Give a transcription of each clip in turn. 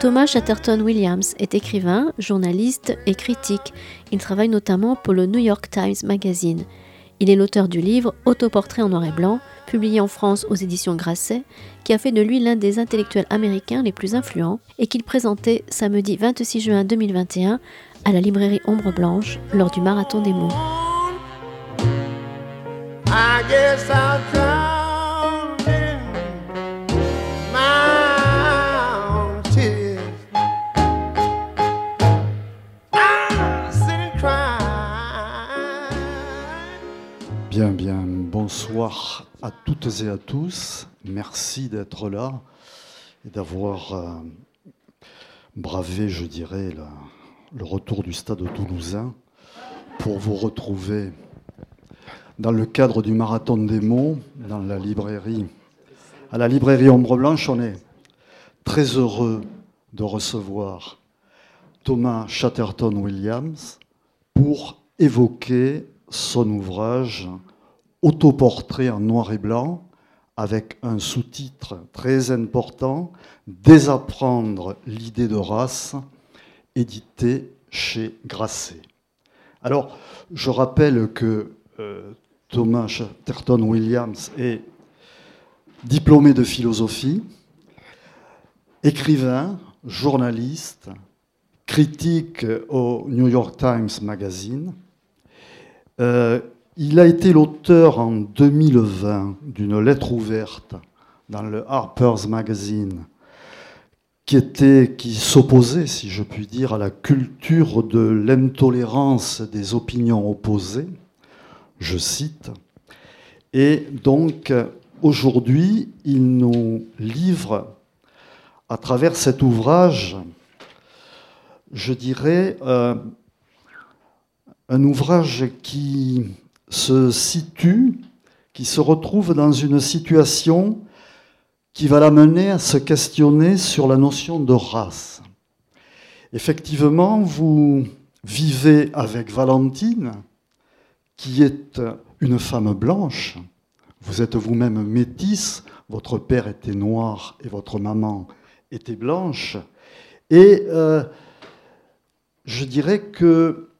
Thomas Chatterton Williams est écrivain, journaliste et critique. Il travaille notamment pour le New York Times Magazine. Il est l'auteur du livre Autoportrait en noir et blanc, publié en France aux éditions Grasset, qui a fait de lui l'un des intellectuels américains les plus influents et qu'il présentait samedi 26 juin 2021 à la librairie Ombre Blanche lors du Marathon des mots. Bien, bien, bonsoir à toutes et à tous. Merci d'être là et d'avoir euh, bravé, je dirais, le retour du stade toulousain pour vous retrouver dans le cadre du marathon des mots, dans la librairie. À la librairie Ombre Blanche, on est très heureux de recevoir Thomas Chatterton Williams pour évoquer son ouvrage Autoportrait en noir et blanc, avec un sous-titre très important, Désapprendre l'idée de race, édité chez Grasset. Alors, je rappelle que Thomas Chatterton Williams est diplômé de philosophie, écrivain, journaliste, critique au New York Times Magazine, euh, il a été l'auteur en 2020 d'une lettre ouverte dans le Harper's Magazine qui, qui s'opposait, si je puis dire, à la culture de l'intolérance des opinions opposées, je cite. Et donc, aujourd'hui, il nous livre, à travers cet ouvrage, je dirais, euh, un ouvrage qui se situe, qui se retrouve dans une situation qui va l'amener à se questionner sur la notion de race. Effectivement, vous vivez avec Valentine, qui est une femme blanche. Vous êtes vous-même métisse, votre père était noir et votre maman était blanche. Et euh, je dirais que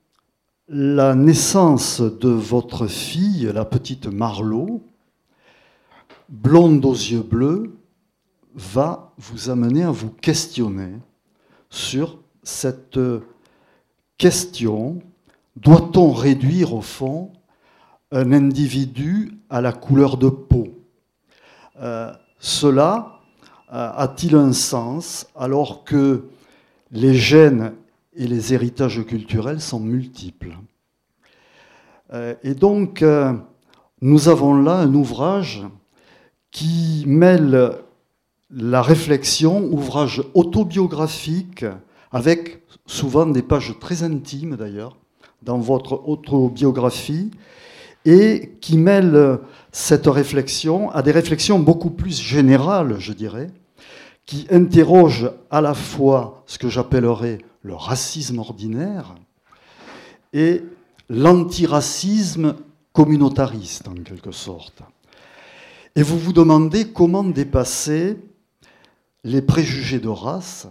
la naissance de votre fille, la petite Marlowe, blonde aux yeux bleus, va vous amener à vous questionner sur cette question, doit-on réduire au fond un individu à la couleur de peau? Euh, Cela euh, a-t-il un sens alors que les gènes et les héritages culturels sont multiples? Euh, et donc, nous avons là un ouvrage qui mêle la réflexion, ouvrage autobiographique, avec souvent des pages très intimes d'ailleurs, dans votre autobiographie, et qui mêle cette réflexion à des réflexions beaucoup plus générales, je dirais, qui interrogent à la fois ce que j'appellerais le racisme ordinaire et l'antiracisme communautariste, en quelque sorte. Et vous vous demandez comment dépasser les préjugés de race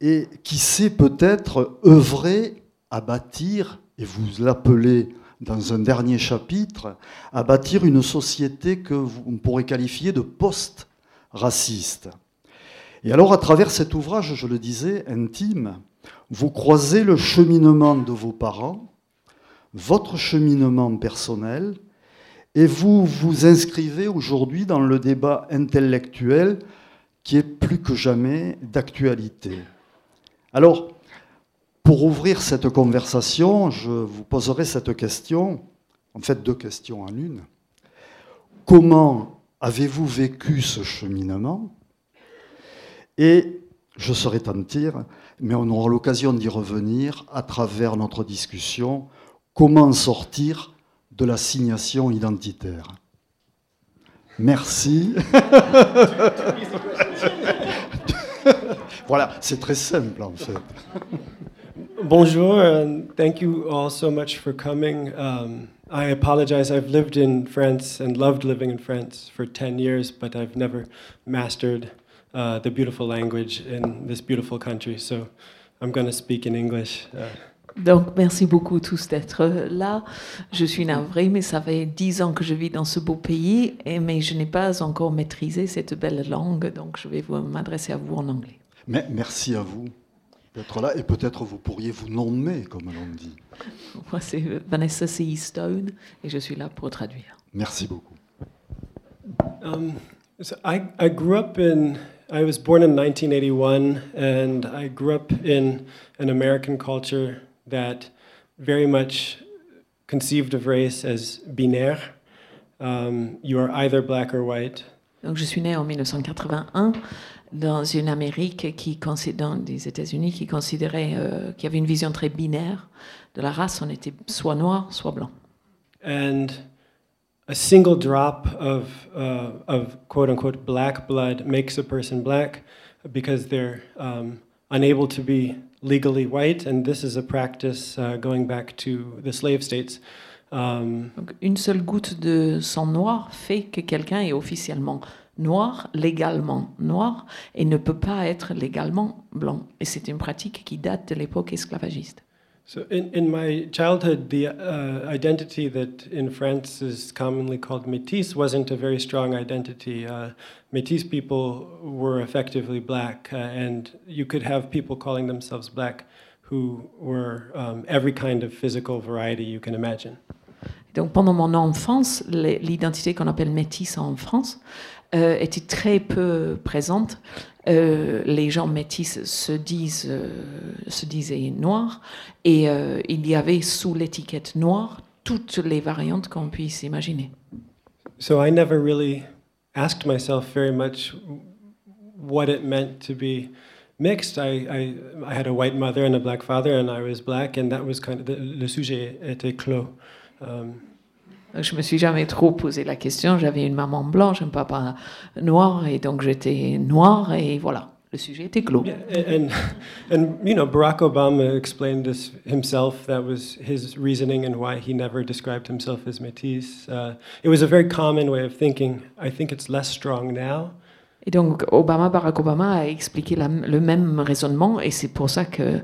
et qui sait peut-être œuvrer à bâtir, et vous l'appelez dans un dernier chapitre, à bâtir une société que vous pourrez qualifier de post-raciste. Et alors, à travers cet ouvrage, je le disais, intime, vous croisez le cheminement de vos parents, votre cheminement personnel, et vous vous inscrivez aujourd'hui dans le débat intellectuel qui est plus que jamais d'actualité. Alors, pour ouvrir cette conversation, je vous poserai cette question, en fait deux questions en une. Comment avez-vous vécu ce cheminement? Et je serai tentir, mais on aura l'occasion d'y revenir à travers notre discussion. Comment sortir de l'assignation identitaire Merci. voilà, c'est très simple en fait. Bonjour, and thank you all so much for coming. Um, I apologize. I've lived in France and loved living in France for 10 years, but I've never mastered uh, the beautiful language in this beautiful country. So I'm going to speak in English. Uh, Donc, merci beaucoup tous d'être là. Je suis navrée, mais ça fait dix ans que je vis dans ce beau pays, et, mais je n'ai pas encore maîtrisé cette belle langue, donc je vais m'adresser à vous en anglais. Mais merci à vous d'être là et peut-être vous pourriez vous nommer, comme l'on dit. Moi, c'est Vanessa C. Stone, et je suis là pour traduire. Merci beaucoup. Um, so I, I grew up in, I was born in 1981, and I grew up in an American culture that very much conceived of race as binaire. Um, you are either black or white. Donc, je suis née en 1981 dans une Amérique qui, consi- dans des États-Unis, qui considérait euh, avait une vision très binaire de la race. On était soit noir, soit blanc. And a single drop of, uh, of quote unquote black blood makes a person black because they're um, unable to be legally white. And this is a practice uh, going back to the slave states. Um, Donc, une seule goutte de sang noir fait que quelqu'un est officiellement noir, légalement noir, et ne peut pas être légalement blanc. Et c'est une pratique qui date de l'époque esclavagiste. so, in, in my childhood, the uh, identity that in France is commonly called métis wasn't a very strong identity. Uh, métis people were effectively black, uh, and you could have people calling themselves black who were um, every kind of physical variety you can imagine. Donc pendant mon enfance, l'identité qu'on appelle métisse en France euh, était très peu présente. Euh, les gens métis se, disent, euh, se disaient noirs et euh, il y avait sous l'étiquette noire toutes les variantes qu'on puisse imaginer. So I never really asked myself very much what it meant to be mixed. I, I, I had a white mother and a black father, and I was black, and that was kind of the, le sujet était clos. Um, Je me suis jamais trop posé la question. J'avais une maman blanche, un papa noir et donc j'étais noire et voilà, le sujet était clos. yeah, and, and you know, Barack Obama explained this himself. That was his reasoning and why he never described himself as métis. Uh, it was a very common way of thinking. I think it's less strong now. Et donc Obama, Barack Obama a expliqué la- le même raisonnement et c'est pour ça que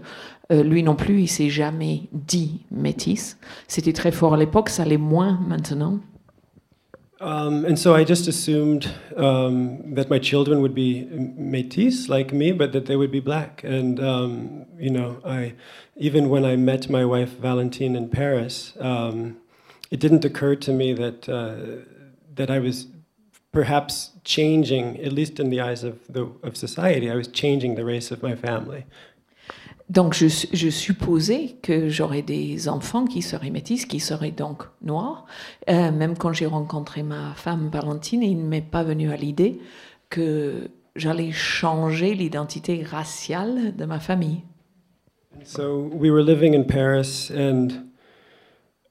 euh, lui non plus, il s'est jamais dit métis. C'était très fort à l'époque, ça l'est moins maintenant. Um, and so I just assumed um, that my children would be métis like me, but that they would be black. And um, you know, I even when I met my wife Valentine in Paris, um, it didn't occur to me that uh, that I was perhaps changing, at least in the eyes of the of society, I was changing the race of my family. Donc je, je supposais que j'aurais des enfants qui seraient métis, qui seraient donc noirs. Euh, même quand j'ai rencontré ma femme Valentine, il ne m'est pas venu à l'idée que j'allais changer l'identité raciale de ma famille. So we were living in Paris, and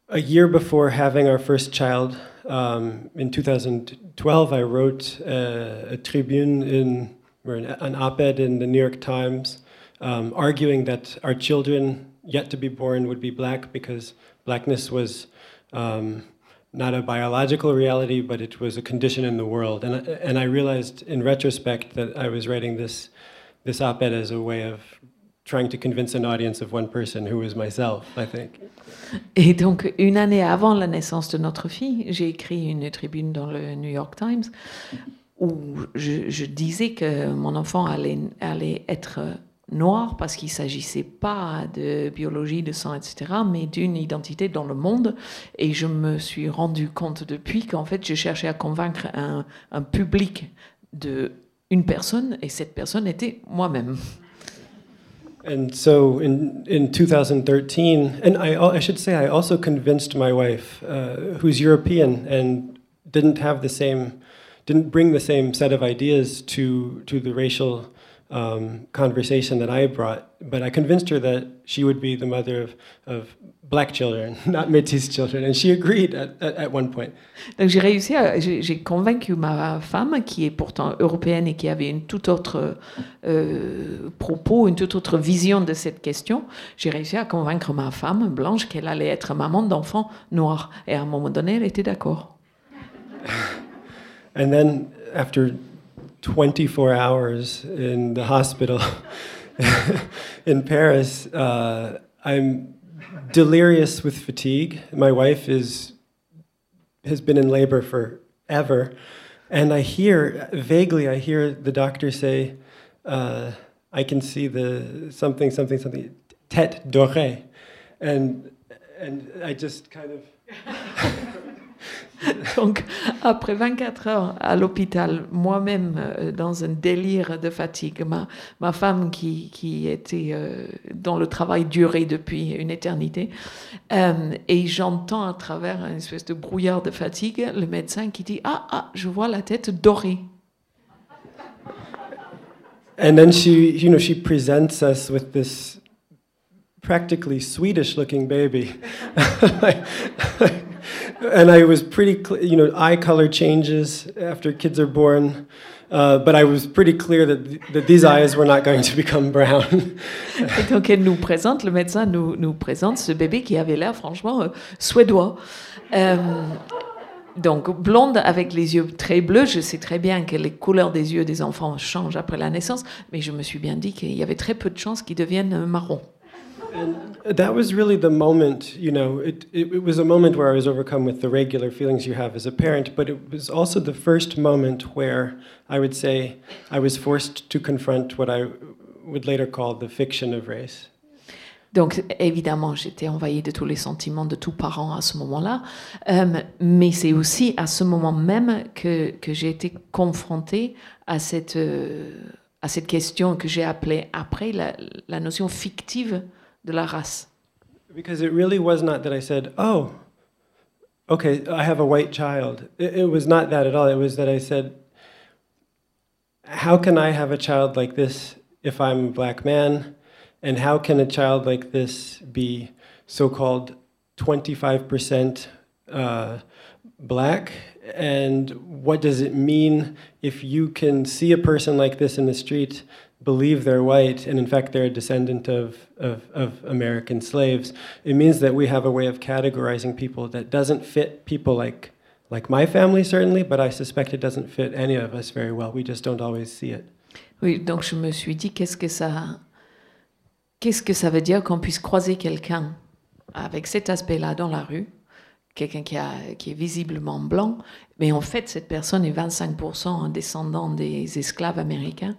a year before having our first child, um, in 2012, I wrote uh, a tribune in or an, an op-ed in the New York Times, um, arguing that our children yet to be born would be black because blackness was. Um, not a biological reality, but it was a condition in the world. And, I- and I realized in retrospect that I was writing this, this op ed as a way of trying to convince an audience of one person who was myself, I think. Et donc, une année avant la naissance de notre fille, j'ai écrit une tribune dans le New York Times où je, je disais que mon enfant allait, allait être noir parce qu'il ne s'agissait pas de biologie, de sang, etc., mais d'une identité dans le monde. Et je me suis rendu compte depuis qu'en fait, je cherchais à convaincre un, un public de une personne, et cette personne était moi-même. And so in, in 2013, and I, I should say, I also convinced my wife, uh, who's European and didn't have the same, didn't bring the same set of ideas to, to the racial um, conversation that I brought. But I convinced her that she would be the mother of, of black children, not Métis children, and she agreed at, at, at one point. Donc j'ai réussi, j'ai convaincu ma femme, qui est pourtant européenne et qui avait une toute autre euh, propos, une toute autre vision de cette question, j'ai réussi à convaincre ma femme blanche qu'elle allait être maman d'enfants noirs. Et à un moment donné, elle était d'accord. And then after 24 hours in the hospital in Paris, uh, I'm delirious with fatigue. My wife is has been in labor forever, and I hear vaguely. I hear the doctor say, uh, "I can see the something, something, something, tête dorée," and and I just kind of. Donc, après 24 heures à l'hôpital, moi-même euh, dans un délire de fatigue, ma, ma femme qui, qui était euh, dans le travail duré depuis une éternité, euh, et j'entends à travers une espèce de brouillard de fatigue le médecin qui dit Ah, ah, je vois la tête dorée. And then she, you know, she presents us with this practically Swedish-looking baby, and I was pretty, cl- you know, eye color changes after kids are born, but I was pretty clear that th- that these eyes were not going to become brown. Et donc, elle nous présente, le médecin nous, nous présente ce bébé qui avait l'air franchement euh, suédois. Euh, donc, blonde avec les yeux très bleus, je sais très bien que les couleurs des yeux des enfants changent après la naissance, mais je me suis bien dit qu'il y avait très peu de chances qu'ils deviennent euh, marrons. And that was really the moment, you know, it, it, it was a moment where I was overcome with the regular feelings you have as a parent, but it was also the first moment where I would say I was forced to confront what I would later call the fiction of race. Donc, évidemment, j'étais envahie de tous les sentiments de tous parents à ce moment-là, Euh, mais c'est aussi à ce moment même que, que j'ai été confrontée à cette, euh, à cette question que j'ai appelée après la, la notion fictive de la race. Because it really was not that I said, oh, okay, I have a white child. It, it was not that at all. It was that I said, how can I have a child like this if I'm a black man? And how can a child like this be so called 25% uh, black? And what does it mean if you can see a person like this in the street, believe they're white, and in fact they're a descendant of, of, of American slaves? It means that we have a way of categorizing people that doesn't fit people like, like my family, certainly, but I suspect it doesn't fit any of us very well. We just don't always see it. Oui, donc je me suis dit, qu'est-ce que ça, qu'est-ce que ça veut dire qu'on puisse croiser quelqu'un avec cet aspect-là dans la rue, quelqu'un qui, qui est visiblement blanc, mais en fait cette personne est 25% un descendant des esclaves américains,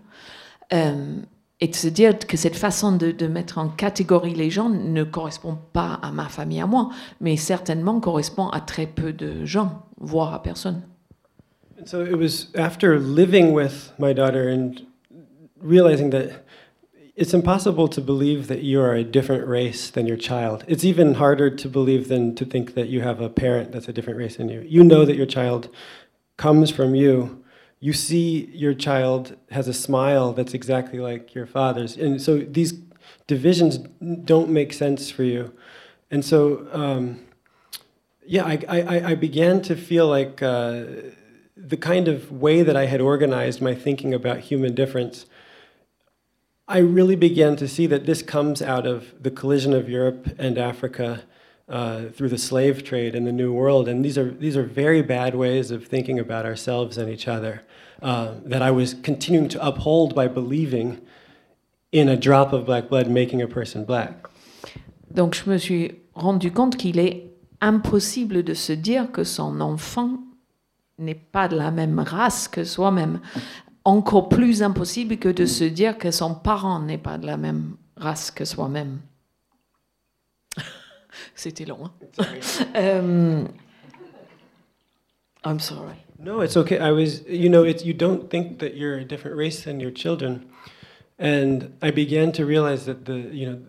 Euh, et de se dire que cette façon de, de mettre en catégorie les gens ne correspond pas à ma famille, à moi, mais certainement correspond à très peu de gens, voire à personne. And so it was after living with my daughter and realizing that it's impossible to believe that you are a different race than your child. It's even harder to believe than to think that you have a parent that's a different race than you. You know that your child comes from you. You see your child has a smile that's exactly like your father's. And so these divisions don't make sense for you. And so, um, yeah, I, I, I began to feel like uh, the kind of way that I had organized my thinking about human difference, I really began to see that this comes out of the collision of Europe and Africa uh, through the slave trade in the New World, and these are these are very bad ways of thinking about ourselves and each other uh, that I was continuing to uphold by believing in a drop of black blood making a person black. Donc je me suis rendu compte qu'il est impossible de se dire que son enfant n'est pas de la même race que soi-même. Encore plus impossible que de se dire que son parent n'est pas de la même race que soi-même. C'était long. hein? Euh, I'm sorry. No, it's okay. I was, you know, it's you don't think that you're a different race than your children, and I began to realize that the, you know,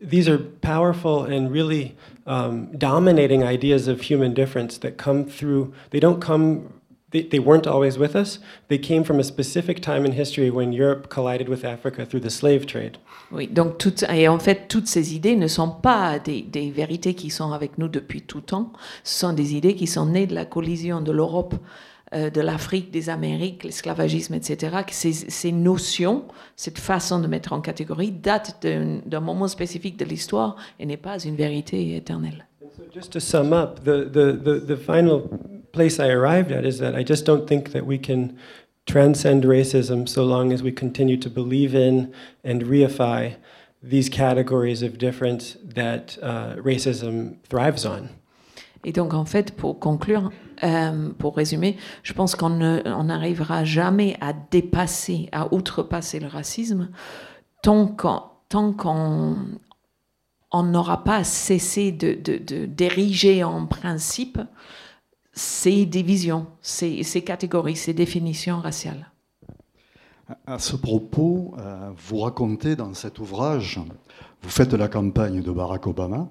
these are powerful and really um, dominating ideas of human difference that come through. They don't come. they, they weren't always with us. They came from a specific time in history when Europe collided with Africa through the slave trade. Oui, donc toutes, et en fait, toutes ces idées ne sont pas des, vérités qui sont avec nous depuis tout temps. Ce sont des idées qui sont nées de la collision de l'Europe, euh, de l'Afrique, des Amériques, l'esclavagisme, etc. Ces, notions, cette façon de mettre en catégorie, datent d'un moment spécifique de l'histoire et n'est pas une vérité éternelle. Just to sum up, the final place I arrived at is that I just don't think that we can transcend racism so long as we continue to believe in and reify these categories of difference that uh, racism thrives on. Et donc, en fait, pour conclure, euh, pour résumer, je pense qu'on n'arrivera jamais à dépasser, à outrepasser le racisme tant qu'on tant qu'on on n'aura pas cessé de, de- de- d'ériger en principe ces divisions, ces, catégories, ces définitions raciales. À ce propos, euh, vous racontez dans cet ouvrage, vous faites la campagne de Barack Obama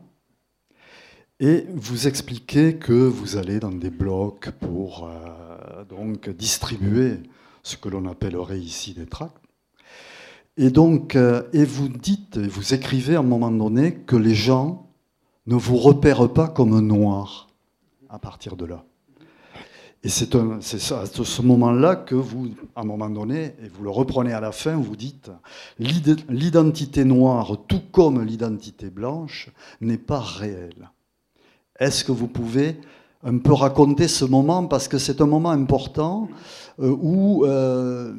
et vous expliquez que vous allez dans des blocs pour euh, donc distribuer ce que l'on appellerait ici des tracts. Et donc, euh, et vous dites, vous écrivez à un moment donné que les gens ne vous repèrent pas comme noir à partir de là. Et c'est à ce moment-là que vous, à un moment donné, et vous le reprenez à la fin, vous dites l'id- l'identité noire, tout comme l'identité blanche, n'est pas réelle. Est-ce que vous pouvez un peu raconter ce moment parce que c'est un moment important euh, où euh,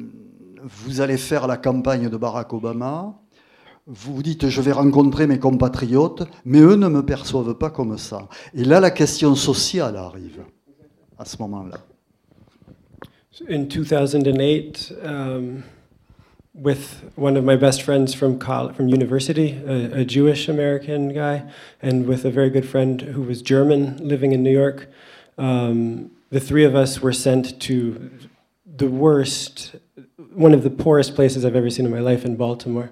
vous allez faire la campagne de Barack Obama. Vous dites, je vais rencontrer mes compatriotes, mais eux ne me perçoivent pas comme ça. Et là, la question sociale arrive à ce moment-là. In 2008, um, with one of my best friends from col- from university, a, a Jewish American guy, and with a very good friend who was German living in New York, um, the three of us were sent to the worst, one of the poorest places I've ever seen in my life in Baltimore.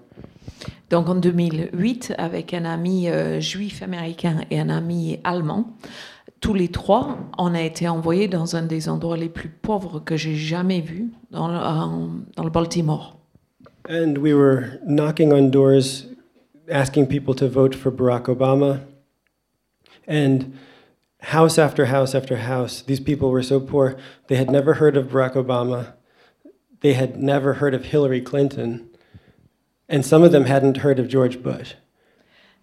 Donc en 2008, avec un ami euh, juif américain et un ami allemand, tous les trois, on a été envoyés dans un des endroits les plus pauvres que j'ai jamais vus, dans le, dans le Baltimore. And we were knocking on doors, asking people to vote for Barack Obama. And house after house after house, these people were so poor, they had never heard of Barack Obama. They had never heard of Hillary Clinton. And some of them hadn't heard of George Bush.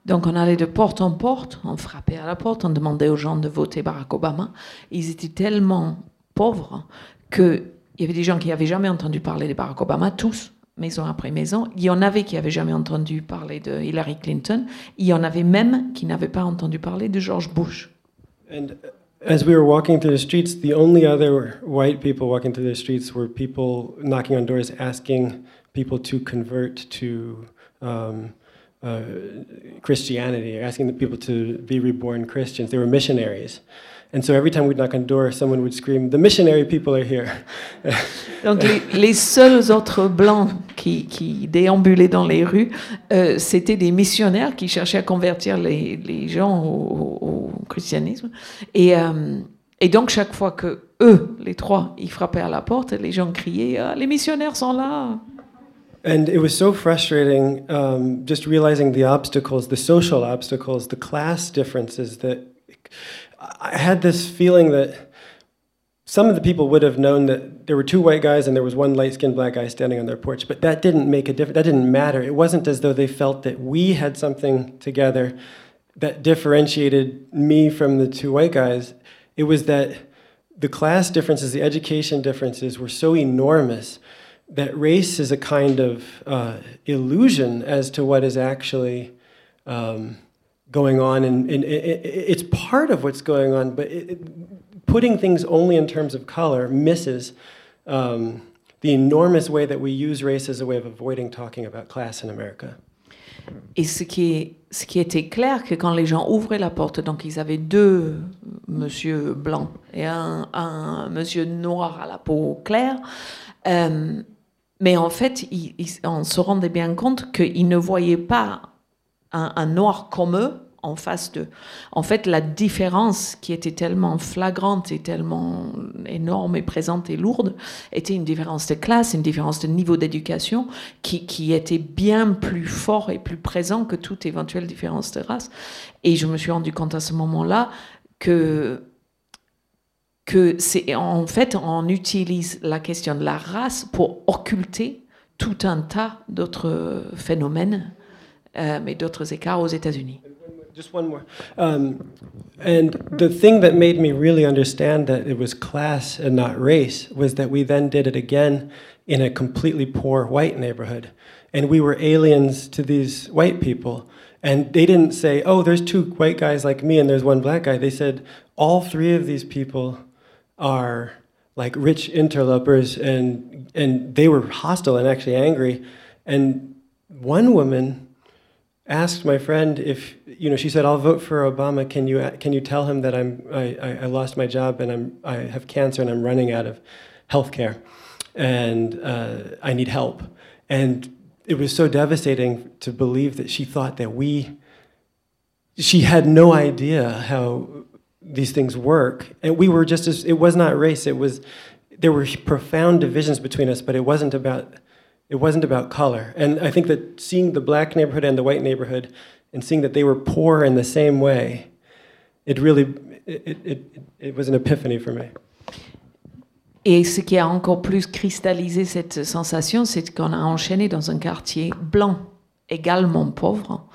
Donc on allait de porte en porte, on frappait à la porte, on demandait aux gens de voter Barack Obama. Ils étaient tellement pauvres qu'il y avait des gens qui n'avaient jamais entendu parler de Barack Obama, tous, maison après maison. Il y en avait qui n'avaient jamais entendu parler de Hillary Clinton. Il y en avait même qui n'avaient pas entendu parler de George Bush. And as we were walking through the streets, the only other white people walking through the streets were people knocking on doors asking people to convert to um, uh, Christianity, asking the people to be reborn Christians. They were missionaries. And so every time we'd knock on door, someone would scream, The missionary people are here. Donc les, les seuls autres blancs qui, qui déambulaient dans les rues, euh, c'était des missionnaires qui cherchaient à convertir les, les gens au, au- au christianisme. Et, euh, et donc chaque fois que eux, les trois, ils frappaient à la porte, les gens criaient Ah, Les missionnaires sont là !» And it was so frustrating um, just realizing the obstacles, the social obstacles, the class differences that I had this feeling that some of the people would have known that there were two white guys and there was one light skinned black guy standing on their porch, but that didn't make a difference. That didn't matter. It wasn't as though they felt that we had something together that differentiated me from the two white guys. It was that the class differences, the education differences were so enormous that race is a kind of uh, illusion as to what is actually um, going on, and, and it, it, it's part of what's going on. But it, putting things only in terms of color misses um, the enormous way that we use race as a way of avoiding talking about class in America. Et ce qui, est, ce qui était clair, que quand les gens ouvraient la porte, donc ils avaient deux monsieur blancs et un, un monsieur noir à la peau claire, euh, mais en fait, on se rendait bien compte qu'ils ne voyaient pas un, noir comme eux en face de. En fait, la différence qui était tellement flagrante et tellement énorme et présente et lourde était une différence de classe, une différence de niveau d'éducation qui était bien plus fort et plus présent que toute éventuelle différence de race. Et je me suis rendu compte à ce moment-là que que c'est en fait on utilise la question de la race pour occulter tout un tas d'autres phénomènes euh, et d'autres écarts aux États-Unis. Just one more. Um, and the thing that made me really understand that it was class and not race was that we then did it again in a completely poor white neighborhood. And we were aliens to these white people. And they didn't say, oh, there's two white guys like me and there's one black guy. They said, all three of these people are like rich interlopers and and they were hostile and actually angry and one woman asked my friend if you know she said I'll vote for Obama. Can you can you tell him that I'm I, I lost my job and I'm I have cancer and I'm running out of health care and uh, I need help. And it was so devastating to believe that she thought that we she had no idea how these things work and we were just as it was not race it was there were profound divisions between us but it wasn't about it wasn't about color. And I think that seeing the black neighborhood and the white neighborhood and seeing that they were poor in the same way, it really, it, it, it was an epiphany for me. Et ce qui a encore plus cristallisé cette sensation, c'est qu'on a enchaîné dans un quartier blanc, également pauvre.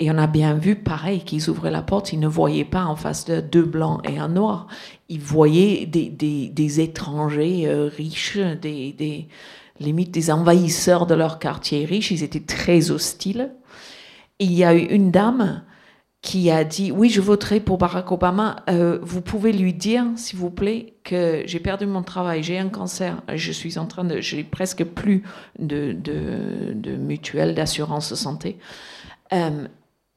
Et on a bien vu, pareil, qu'ils ouvraient la porte, ils ne voyaient pas en face de deux blancs et un noir. Ils voyaient des, des, étrangers euh, riches, des, des, limite des envahisseurs de leur quartier riche, ils étaient très hostiles. il y a eu une dame qui a dit oui je voterai pour Barack Obama euh, vous pouvez lui dire s'il vous plaît que j'ai perdu mon travail j'ai un cancer je suis en train de j'ai presque plus de, de, de mutuelle d'assurance santé euh,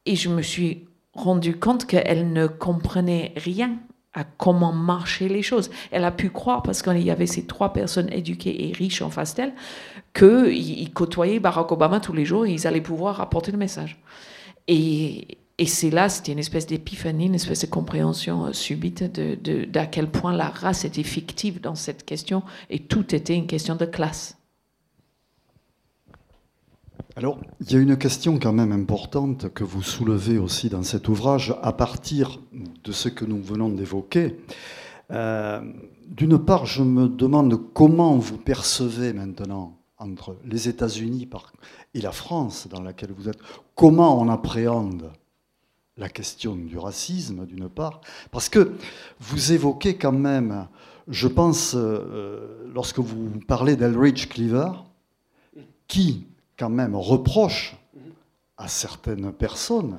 et je me suis rendu compte qu'elle ne comprenait rien à comment marchaient les choses. Elle a pu croire, parce qu'il y avait ces trois personnes éduquées et riches en face d'elle, qu'ils côtoyaient Barack Obama tous les jours et ils allaient pouvoir apporter le message. Et, c'est là, c'était une espèce d'épiphanie, une espèce de compréhension euh, subite d'à de, de, quel point la race était fictive dans cette question et tout était une question de classe. Alors, il y a une question quand même importante que vous soulevez aussi dans cet ouvrage à partir de ce que nous venons d'évoquer. Euh, d'une part, je me demande comment vous percevez maintenant entre les États-Unis et la France dans laquelle vous êtes, comment on appréhende la question du racisme, d'une part, parce que vous évoquez quand même, je pense, euh, lorsque vous parlez d'Elridge Cleaver, qui quand même reproche à certaines personnes,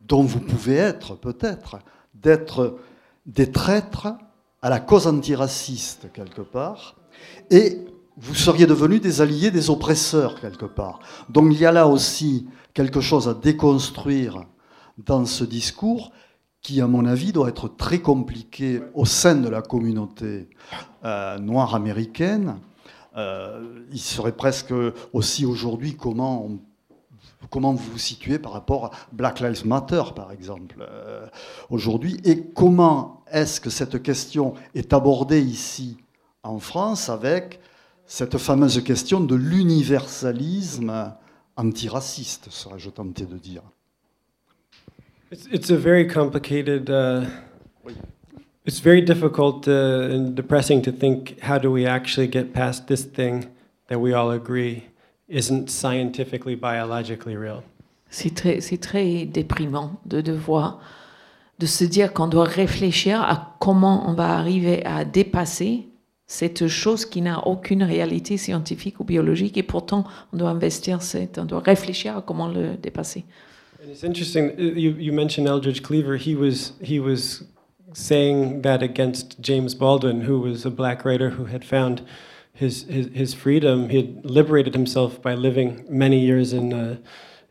dont vous pouvez être peut-être, d'être des traîtres à la cause antiraciste quelque part, et vous seriez devenus des alliés des oppresseurs quelque part. Donc il y a là aussi quelque chose à déconstruire dans ce discours qui, à mon avis, doit être très compliqué au sein de la communauté euh, noire américaine, euh, il serait presque aussi aujourd'hui comment comment vous vous situez par rapport à Black Lives Matter, par exemple, euh, aujourd'hui, et comment est-ce que cette question est abordée ici en France avec cette fameuse question de l'universalisme antiraciste, serais-je tenté de dire? It's, a very complicated uh, It's very difficult uh, and depressing to think how do we actually get past this thing that we all agree isn't scientifically, biologically real. C'est très, c'est très déprimant de devoir, de se dire qu'on doit réfléchir à comment on va arriver à dépasser cette chose qui n'a aucune réalité scientifique ou biologique et pourtant on doit investir, cette, on doit réfléchir à comment le dépasser. And it's interesting. You, you mentioned Eldridge Cleaver. He was he was saying that against James Baldwin, who was a black writer who had found his, his, his freedom. He had liberated himself by living many years in, uh,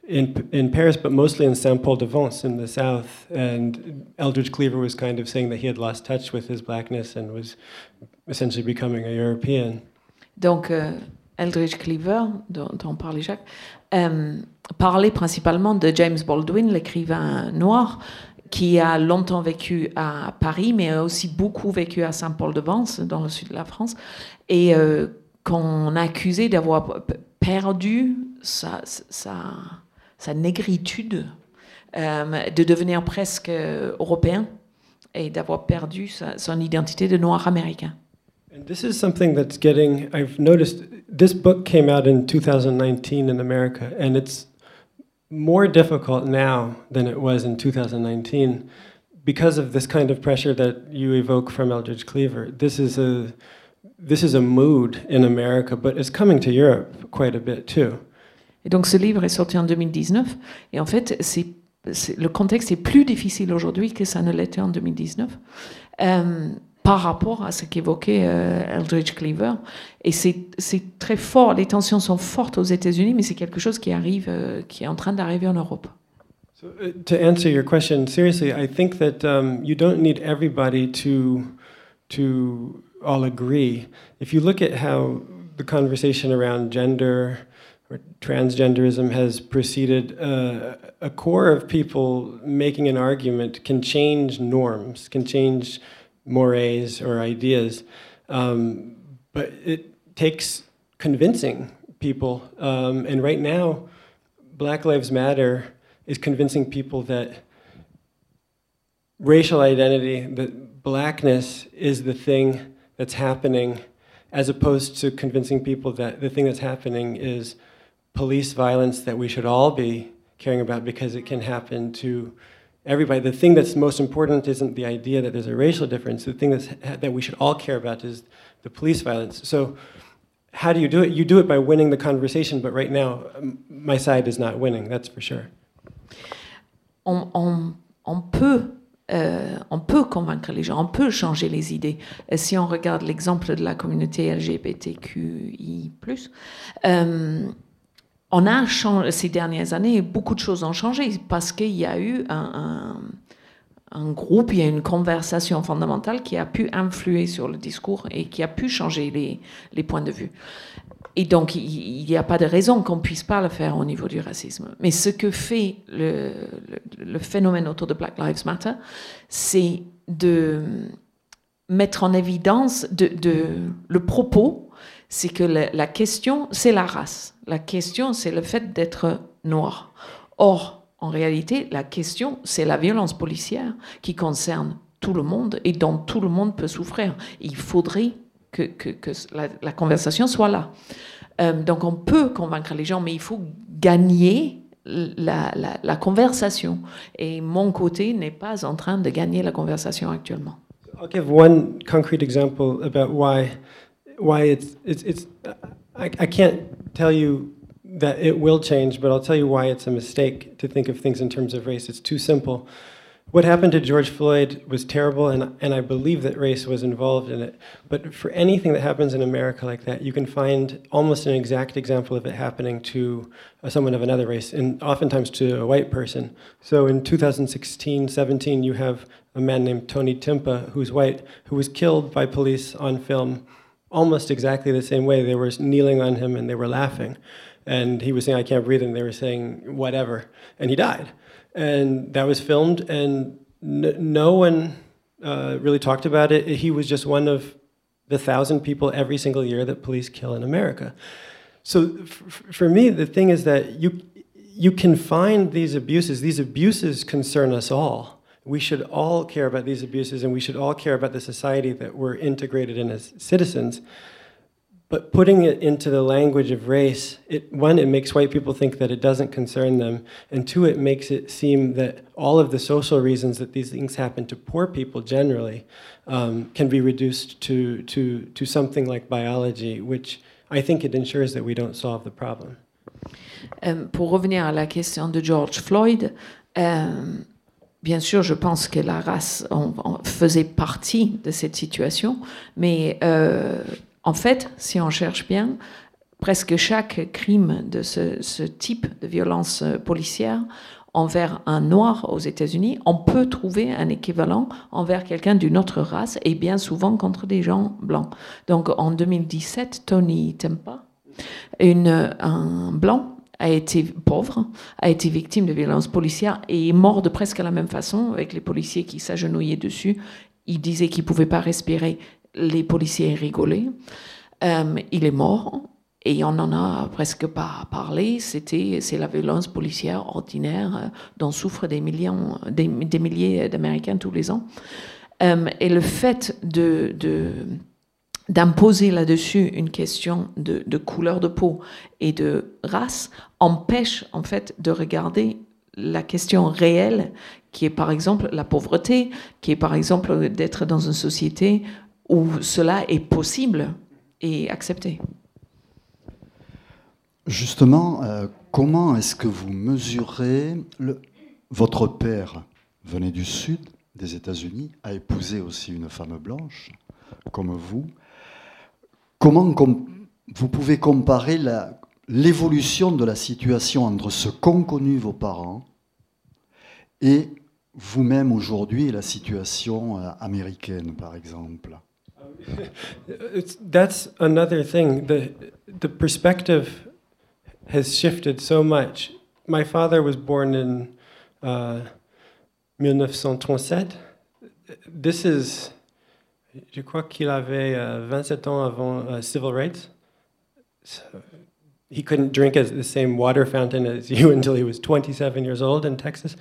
in, in Paris, but mostly in Saint Paul de Vence in the south. And Eldridge Cleaver was kind of saying that he had lost touch with his blackness and was essentially becoming a European. Donc, uh, Eldridge Cleaver, dont, dont parlait Jacques, um, parler principalement de James Baldwin, l'écrivain noir, qui a longtemps vécu à Paris, mais a aussi beaucoup vécu à Saint-Paul-de-Vence, dans le sud de la France, et euh, qu'on a accusé d'avoir perdu sa, sa, sa négritude, euh, de devenir presque européen, et d'avoir perdu sa, son identité de noir américain. And this is something that's getting, I've noticed, this book came out in 2019 in America, and it's more difficult now than it was in 2019 because of this kind of pressure that you evoke from Eldridge Cleaver. This is a, this is a mood in America, but it's coming to Europe quite a bit too. Et donc ce livre est sorti en 2019, et en fait, c'est, le contexte est plus difficile aujourd'hui que ça ne l'était en 2019. Euh, par rapport à ce qu'évoquait euh, Eldridge Cleaver. Et c'est très fort, les tensions sont fortes aux États-Unis, mais c'est quelque chose qui arrive, euh, qui est en train d'arriver en Europe. So, uh, to answer your question seriously, I think that um, you don't need everybody to to all agree. If you look at how the conversation around gender or transgenderism has proceeded, uh, a core of people making an argument can change norms, can change mores or ideas, um, but it takes convincing people. Um, and right now, Black Lives Matter is convincing people that racial identity, that blackness is the thing that's happening, as opposed to convincing people that the thing that's happening is police violence that we should all be caring about because it can happen to everybody. The thing that's most important isn't the idea that there's a racial difference. The thing that's, that we should all care about is the police violence. So, how do you do it? You do it by winning the conversation, but right now, my side is not winning, that's for sure. on, on- on peut, euh, on peut convaincre les gens, on peut changer les idées. Euh, si on regarde l'exemple de la communauté LGBTQI+, euh, on a changé, ces dernières années, beaucoup de choses ont changé parce qu'il y a eu un, groupe, il y a une conversation fondamentale qui a pu influer sur le discours et qui a pu changer les, points de vue. Et donc, il n'y a pas de raison qu'on ne puisse pas le faire au niveau du racisme. Mais ce que fait le, phénomène autour de Black Lives Matter, c'est de mettre en évidence de, de- le propos, c'est que la, question, c'est la race. La question, c'est le fait d'être noir. Or, en réalité, la question, c'est la violence policière qui concerne tout le monde et dont tout le monde peut souffrir. Il faudrait que, la, conversation soit là. Euh, donc on peut convaincre les gens, mais il faut gagner la conversation. Et mon côté n'est pas en train de gagner la conversation actuellement. I'll give one concrete example about why why it's it's, it's I, I can't tell you that it will change, but I'll tell you why it's a mistake to think of things in terms of race. It's too simple. What happened to George Floyd was terrible, and, and I believe that race was involved in it. But for anything that happens in America like that, you can find almost an exact example of it happening to uh, someone of another race, and oftentimes to a white person. So in 2016 17, you have a man named Tony Timpa, who's white, who was killed by police on film almost exactly the same way. They were kneeling on him and they were laughing. And he was saying, I can't breathe, and they were saying, whatever. And he died. And that was filmed, and no one uh, really talked about it. He was just one of the thousand people every single year that police kill in America. So for me, the thing is that you you can find these abuses. These abuses concern us all. We should all care about these abuses, and we should all care about the society that we're integrated in as citizens. But putting it into the language of race, it, one, it makes white people think that it doesn't concern them, and two, it makes it seem that all of the social reasons that these things happen to poor people generally um, can be reduced to, to, to something like biology, which I think it ensures that we don't solve the problem. Euh, pour revenir à la question de George Floyd, euh, bien sûr, je pense que la race faisait partie de cette situation, mais euh, en fait, si on cherche bien, presque chaque crime de ce, ce type de violence euh, policière envers un noir aux États-Unis, on peut trouver un équivalent envers quelqu'un d'une autre race et bien souvent contre des gens blancs. Donc en 2017, Tony Tempa, une, un blanc, a été pauvre, a été victime de violences policières et est mort de presque la même façon, avec les policiers qui s'agenouillaient dessus. Il disait qu'il ne pouvait pas respirer, les policiers rigolaient. Euh, il est mort et on n'en a presque pas parlé. C'était, c'est la violence policière ordinaire euh, dont souffrent des, millions, des, milliers d'Américains tous les ans. Euh, et le fait de, d'imposer là-dessus une question de, couleur de peau et de race empêche en fait de regarder la question réelle qui est par exemple la pauvreté, qui est par exemple d'être dans une société où cela est possible et accepté. Justement, euh, comment est-ce que vous mesurez votre père venait du sud des États-Unis, a épousé aussi une femme blanche comme vous. Comment vous pouvez comparer l'évolution de la situation entre ce qu'ont connu vos parents et vous-même aujourd'hui la situation euh, américaine, par exemple? That's another thing. The, the perspective has shifted so much. My father was born in uh, 1937. This is, je crois qu'il avait uh, 27 ans avant uh, civil rights. So he couldn't drink at the same water fountain as you until he was 27 years old in Texas.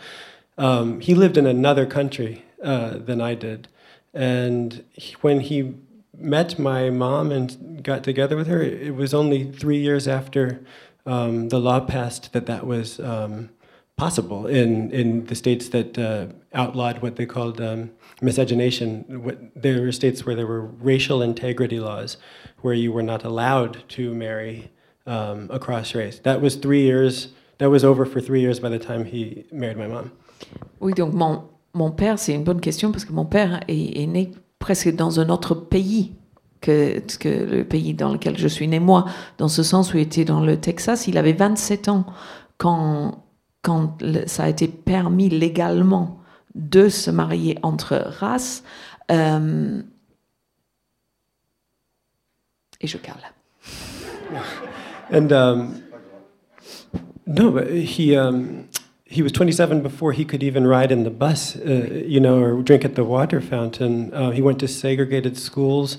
Um, he lived in another country uh, than I did. And he, when he met my mom and got together with her, it was only three years after um, the law passed that that was um, possible in, in the states that uh, outlawed what they called um, miscegenation. There were states where there were racial integrity laws where you were not allowed to marry um, across race. That was three years, that was over for three years by the time he married my mom. Oui, donc mon, mon père, c'est une bonne question parce que mon père est, est né presque dans un autre pays que, que, le pays dans lequel je suis né moi, dans ce sens où il était dans le Texas. Il avait 27 ans quand, quand ça a été permis légalement de se marier entre races. Euh, et je cale. And um, no, but he um, he was 27 before he could even ride in the bus, uh, you know, or drink at the water fountain. Uh, he went to segregated schools.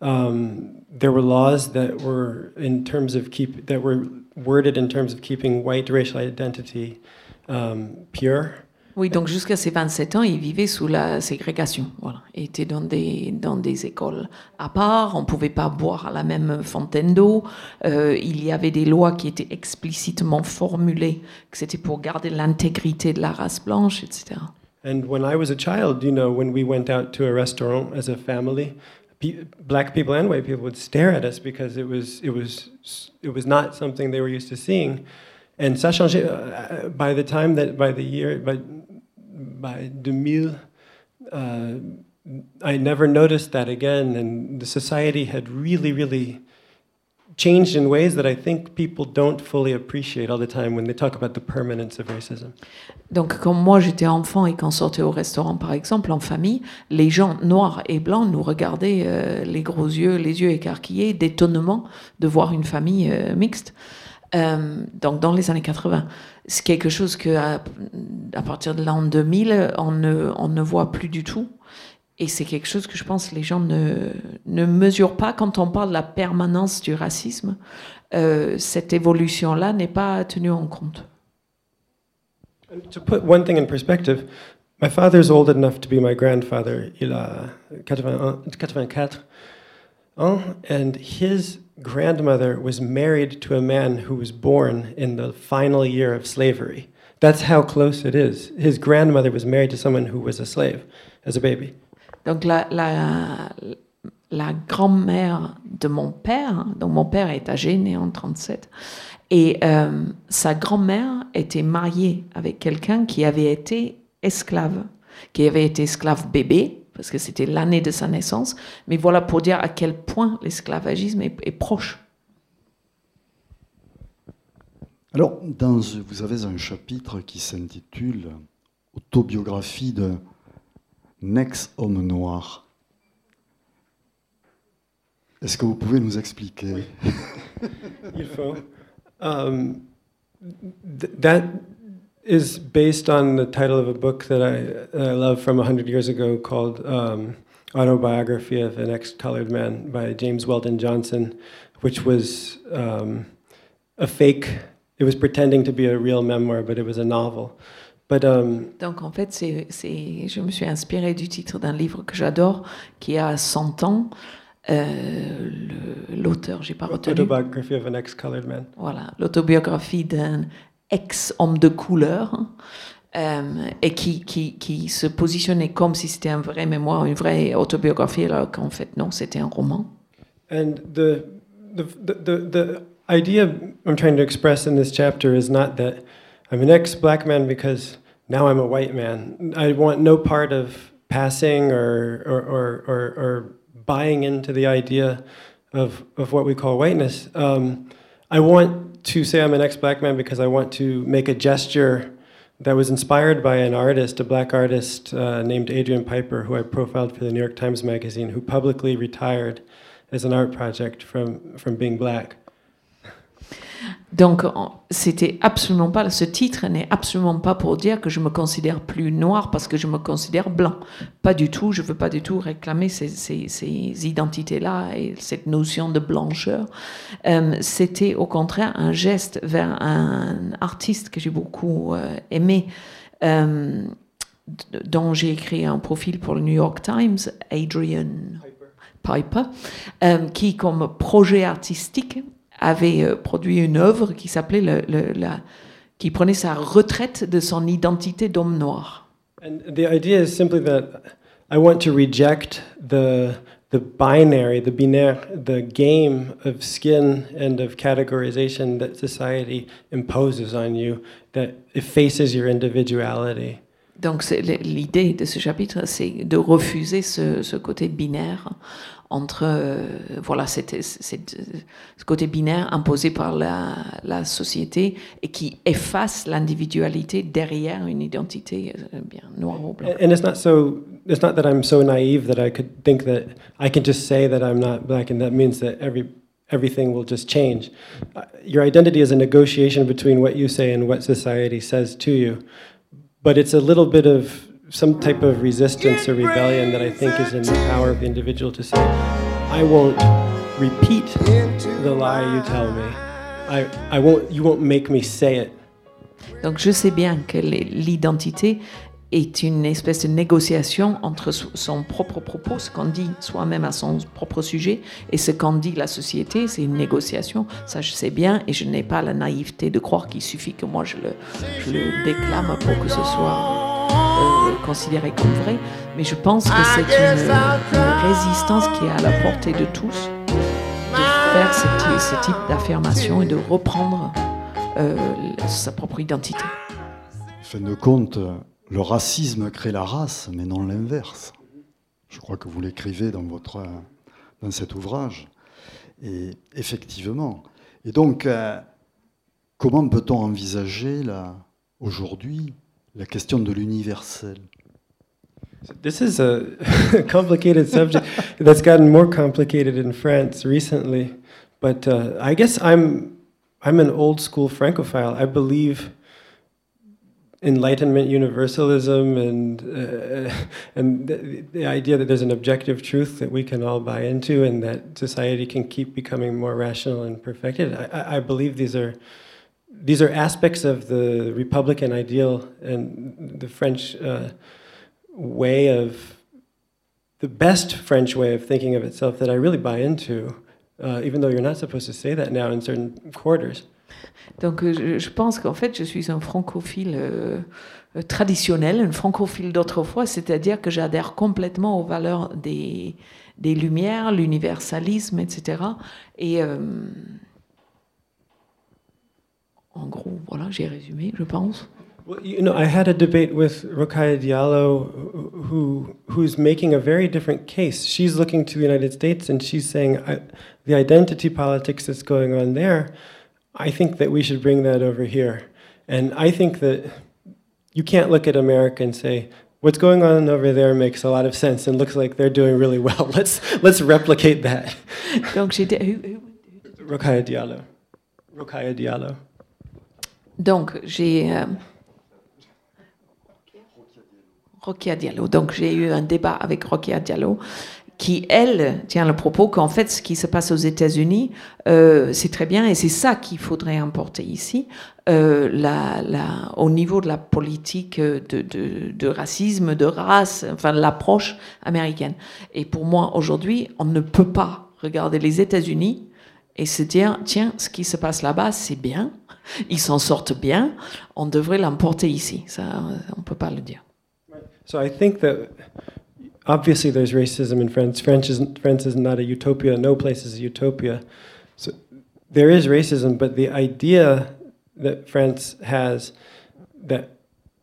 Um, there were laws that were in terms of keep that were worded in terms of keeping white racial identity um, pure. Oui, donc jusqu'à ses 27 ans, il vivait sous la ségrégation. Voilà. Il était dans des, dans des écoles à part, on ne pouvait pas boire à la même fontaine d'eau. Euh, il y avait des lois qui étaient explicitement formulées, que c'était pour garder l'intégrité de la race blanche, etc. And when I was a child, you know, when we went out to a restaurant as a family, black people and white people would stare at us because it was it was it was not something they were used to seeing, and ça changeait. Uh, by the time that by the year by by 2000, uh, I never noticed that again, and the society had really really changed in ways that I think people don't fully appreciate all the time when they talk about the permanence of racism. Donc, quand moi j'étais enfant et qu'on sortait au restaurant, par exemple, en famille, les gens noirs et blancs nous regardaient euh, les gros yeux, les yeux écarquillés, d'étonnement de voir une famille euh, mixte. Euh, donc, dans les années 80, c'est quelque chose que à partir de l'an 2000, on ne, on ne voit plus du tout. Et c'est quelque chose que je pense que les gens ne, mesurent pas quand on parle de la permanence du racisme. Euh, cette évolution-là n'est pas tenue en compte. To put one thing in perspective, my father is old enough to be my grandfather. Il a 84 ans, and his grandmother was married to a man who was born in the final year of slavery. That's how close it is. His grandmother was married to someone who was a slave as a baby. Donc la, grand-mère de mon père, donc mon père est âgé, né en 37, et euh, sa grand-mère était mariée avec quelqu'un qui avait été esclave, qui avait été esclave bébé, parce que c'était l'année de sa naissance, mais voilà pour dire à quel point l'esclavagisme est, est, proche. Alors, dans, vous avez un chapitre qui s'intitule Autobiographie de ex-homme noir. Est-ce que vous pouvez nous expliquer Il faut. Um, th- that is based on the title of a book that I, that I love from 100 years ago called um, Autobiography of an Ex-Colored Man by James Weldon Johnson, which was um, a fake, it was pretending to be a real memoir, but it was a novel. But, um, Donc en fait, c'est, c'est, je me suis inspirée du titre d'un livre que j'adore, qui a 100 ans. Euh, le- l'auteur, j'ai pas retenu. Autobiography of an Ex-Colored Man. Voilà, l'autobiographie d'un ex-homme de couleur euh, et qui, qui, qui se positionnait comme si c'était un vrai mémoire, une vraie autobiographie, alors qu'en fait, non, c'était un roman. And the, the, the, the, the idea I'm trying to express in this chapter is not that I'm an ex black man because now I'm a white man. I want no part of passing or, or, or, or, or buying into the idea of, of what we call whiteness. Um, I want to say I'm an ex black man because I want to make a gesture that was inspired by an artist, a black artist uh, named Adrian Piper, who I profiled for the New York Times Magazine, who publicly retired as an art project from, from being black. Donc, c'était absolument pas, ce titre n'est absolument pas pour dire que je me considère plus noir parce que je me considère blanc. Pas du tout, je veux pas du tout réclamer ces, ces- ces identités-là et cette notion de blancheur. Euh, c'était au contraire un geste vers un artiste que j'ai beaucoup euh, aimé, euh, dont j'ai écrit un profil pour le New York Times, Adrian Piper, qui, comme projet artistique, avait euh, produit une œuvre qui s'appelait le, le- la, qui prenait sa retraite de son identité d'homme noir. And the idea is simply that I want to reject the, the binary, the binaire, the game of skin and of categorization that society imposes on you that effaces your individuality. Donc l'idée de ce chapitre, c'est de refuser ce, ce côté binaire entre euh, voilà cette- cette- ce côté binaire imposé par la, la société et qui efface l'individualité derrière une identité euh, bien noire ou blanc. And it's not so it's not that I'm so naive that I could think that I can just say that I'm not black and that means that every everything will just change. Uh, your identity is a negotiation between what you say and what society says to you. But it's a little bit of some type of resistance or rebellion that I think is in the power of the individual to say, I won't repeat the lie you tell me. I, I won't you won't make me say it. Donc je sais bien que l'identité est une espèce de négociation entre so- son propre propos, ce qu'on dit soi-même à son propre sujet, et ce qu'en dit la société, c'est une négociation. Ça, je sais bien, et je n'ai pas la naïveté de croire qu'il suffit que moi je le, déclame pour que ce soit euh, considéré comme vrai. Mais je pense que c'est une, résistance qui est à la portée de tous de faire ce, type d'affirmation et de reprendre euh, sa propre identité. En fin de compte, le racisme crée la race, mais non l'inverse. Je crois que vous l'écrivez dans, votre, dans cet ouvrage. Et effectivement. Et donc, euh, comment peut-on envisager aujourd'hui la question de l'universel? This is a complicated subject that's gotten more complicated in France recently. But uh, I guess I'm I'm an old school Francophile. I believe Enlightenment universalism and uh, and the, the idea that there's an objective truth that we can all buy into and that society can keep becoming more rational and perfected. I, I- believe these are these are aspects of the Republican ideal and the French. Uh, way of the best French way of thinking of itself that I really buy into, uh, even though you're not supposed to say that now in certain quarters. Donc euh, je, pense qu'en fait je suis un francophile euh, traditionnel, un francophile d'autrefois, c'est-à-dire que j'adhère complètement aux valeurs des, des Lumières, l'universalisme, etc. Et euh, en gros, voilà, j'ai résumé, je pense. Well, you know, I had a debate with Rokaya Diallo, who who's making a very different case. She's looking to the United States and she's saying I, the identity politics that's going on there. I think that we should bring that over here, and I think that you can't look at America and say what's going on over there makes a lot of sense and looks like they're doing really well. Let's let's replicate that. Donc j'étais. who- who- Rokaya Diallo. Rokaya Diallo. Donc, j'ai. Euh, Rokia Diallo. Donc, j'ai eu un débat avec Rokia Diallo qui, elle, tient le propos qu'en fait, ce qui se passe aux États-Unis, euh, c'est très bien et c'est ça qu'il faudrait importer ici, euh, au niveau de la politique de, de, de racisme, de race, enfin, l'approche américaine. Et pour moi, aujourd'hui, on ne peut pas regarder les États-Unis et se dire, tiens, ce qui se passe là-bas, c'est bien, ils s'en sortent bien, on devrait l'emporter ici. Ça, on ne peut pas le dire. So I think that obviously there's racism in France. France is, France is not a utopia. No place is a utopia. So there is racism, but the idea that France has that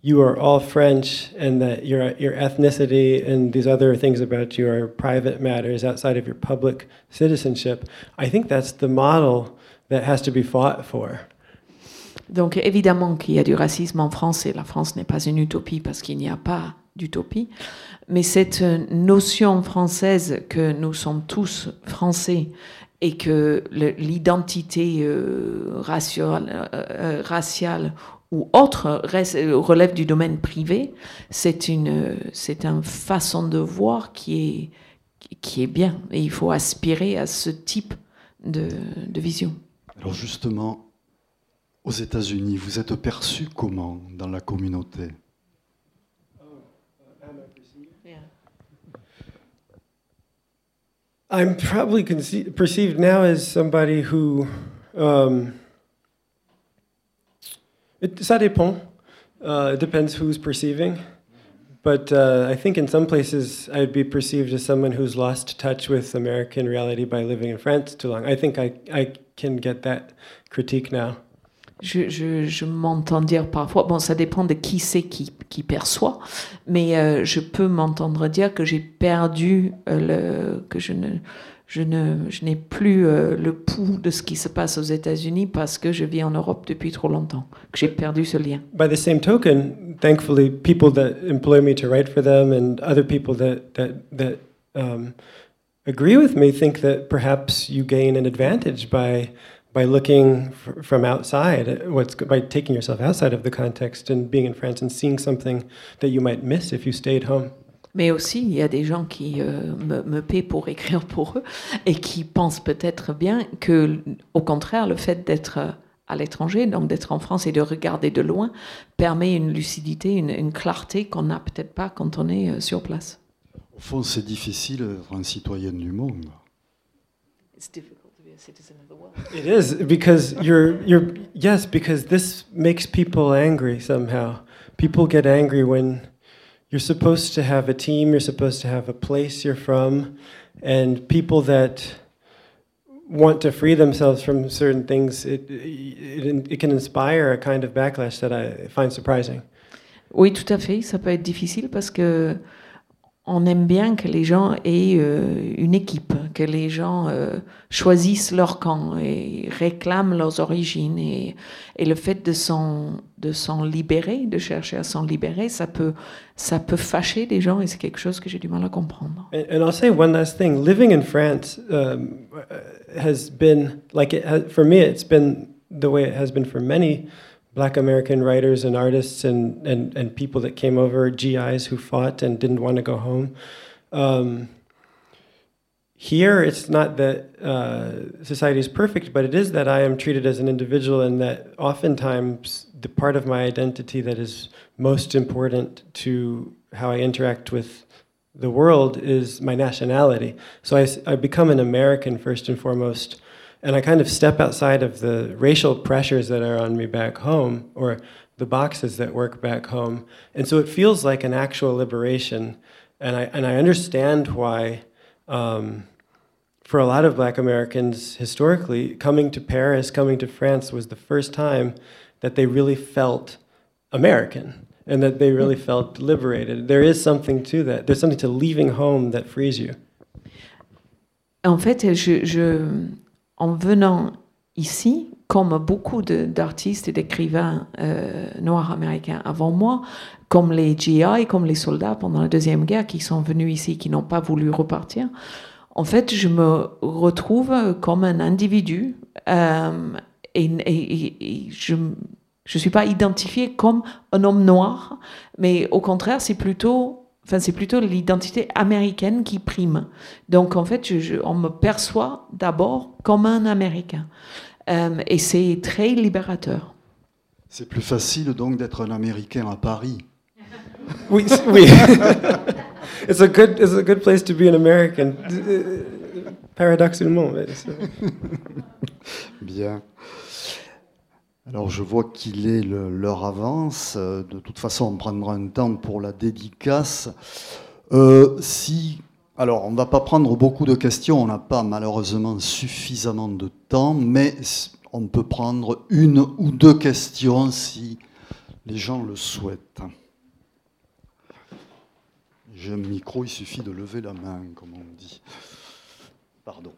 you are all French and that your your ethnicity and these other things about you are private matters outside of your public citizenship. I think that's the model that has to be fought for. Donc évidemment qu'il y a du racisme en France et la France n'est pas une utopie parce qu'il n'y a pas d'utopie. Mais cette notion française que nous sommes tous français et que l'identité euh, raciale, euh, raciale, ou autre relève du domaine privé, c'est une, c'est une façon de voir qui est, qui est bien. Et il faut aspirer à ce type de vision. Alors justement, aux États-Unis, vous êtes perçu comment dans la communauté? I'm probably perceived now as somebody who. Um, it, ça dépend. Uh, it depends who's perceiving. But uh, I think in some places I'd be perceived as someone who's lost touch with American reality by living in France too long. I think I, I can get that critique now. Je, je, je m'entends dire parfois, bon, ça dépend de qui c'est qui, qui, perçoit, mais euh, je peux m'entendre dire que j'ai perdu euh, le, que je ne, je ne, je n'ai plus euh, le pouls de ce qui se passe aux États-Unis parce que je vis en Europe depuis trop longtemps, que j'ai perdu ce lien. By the same token, thankfully, people that employ me to write for them and other people that that that um, agree with me think that perhaps you gain an advantage by by looking from outside, what's by taking yourself outside of the context and being in France and seeing something that you might miss if you stayed home. Mais aussi, il y a des gens qui euh, me, me, paient pour écrire pour eux et qui pensent peut-être bien que, au contraire, le fait d'être à l'étranger, donc d'être en France et de regarder de loin, permet une lucidité, une, une clarté qu'on n'a peut-être pas quand on est euh, sur place. Au fond, c'est difficile d'être un citoyen du monde. It's difficult. citizen of the world. It is because you're you're yes because this makes people angry somehow. People get angry when you're supposed to have a team, you're supposed to have a place you're from, and people that want to free themselves from certain things, it, it, it can inspire a kind of backlash that I find surprising. Oui, tout à fait. Ça peut être difficile parce que on aime bien que les gens aient euh, une équipe, que les gens euh, choisissent leur camp et réclament leurs origines. Et, le fait de s'en, de s'en libérer, de chercher à s'en libérer, ça peut, ça peut fâcher des gens et c'est quelque chose que j'ai du mal à comprendre. And, and I'll say one last thing. Living in France um, has been, like it has, for me, it's been the way it has been for many black American writers and artists and, and, and people that came over, GIs who fought and didn't want to go home. Um, here, it's not that uh, society is perfect, but it is that I am treated as an individual, and that oftentimes the part of my identity that is most important to how I interact with the world is my nationality. So I, I become an American first and foremost and I kind of step outside of the racial pressures that are on me back home or the boxes that work back home. And so it feels like an actual liberation. And I, and I understand why, um, for a lot of black Americans historically, coming to Paris, coming to France was the first time that they really felt American and that they really felt liberated. There is something to that. There's something to leaving home that frees you. En fait, je, je, en venant ici, comme beaucoup d'artistes et d'écrivains euh, noirs américains avant moi, comme les GI, comme les soldats pendant la Deuxième Guerre qui sont venus ici, qui n'ont pas voulu repartir, en fait, je me retrouve comme un individu euh, et, je, Je ne suis pas identifiée comme un homme noir, mais au contraire, c'est plutôt Enfin, c'est plutôt l'identité américaine qui prime. Donc, en fait, on me perçoit d'abord comme un Américain. Euh, et c'est très libérateur. C'est plus facile donc d'être un Américain à Paris. Oui, oui. it's a good, it's a good place to be an American. Paradoxalement. Bien. Alors je vois qu'il est l'heure avance. De toute façon, on prendra un temps pour la dédicace. Euh, si, alors on ne va pas prendre beaucoup de questions, on n'a pas malheureusement suffisamment de temps, mais on peut prendre une ou deux questions si les gens le souhaitent. J'ai un micro, il suffit de lever la main, comme on dit. Pardon.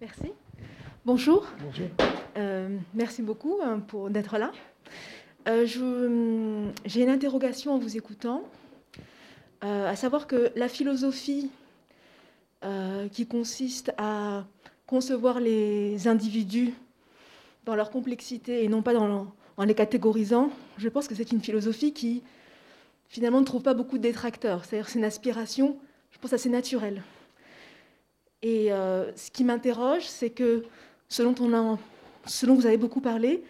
Merci. Bonjour. Euh, merci beaucoup hein, pour d'être là. Euh, hum, j'ai une interrogation en vous écoutant, euh, à savoir que la philosophie qui consiste à concevoir les individus dans leur complexité et non pas dans, en les catégorisant, je pense que c'est une philosophie qui finalement ne trouve pas beaucoup de détracteurs. C'est-à-dire c'est une aspiration, je pense, assez naturelle. Et ce qui m'interroge, c'est que ce dont, on dont vous avez beaucoup parlé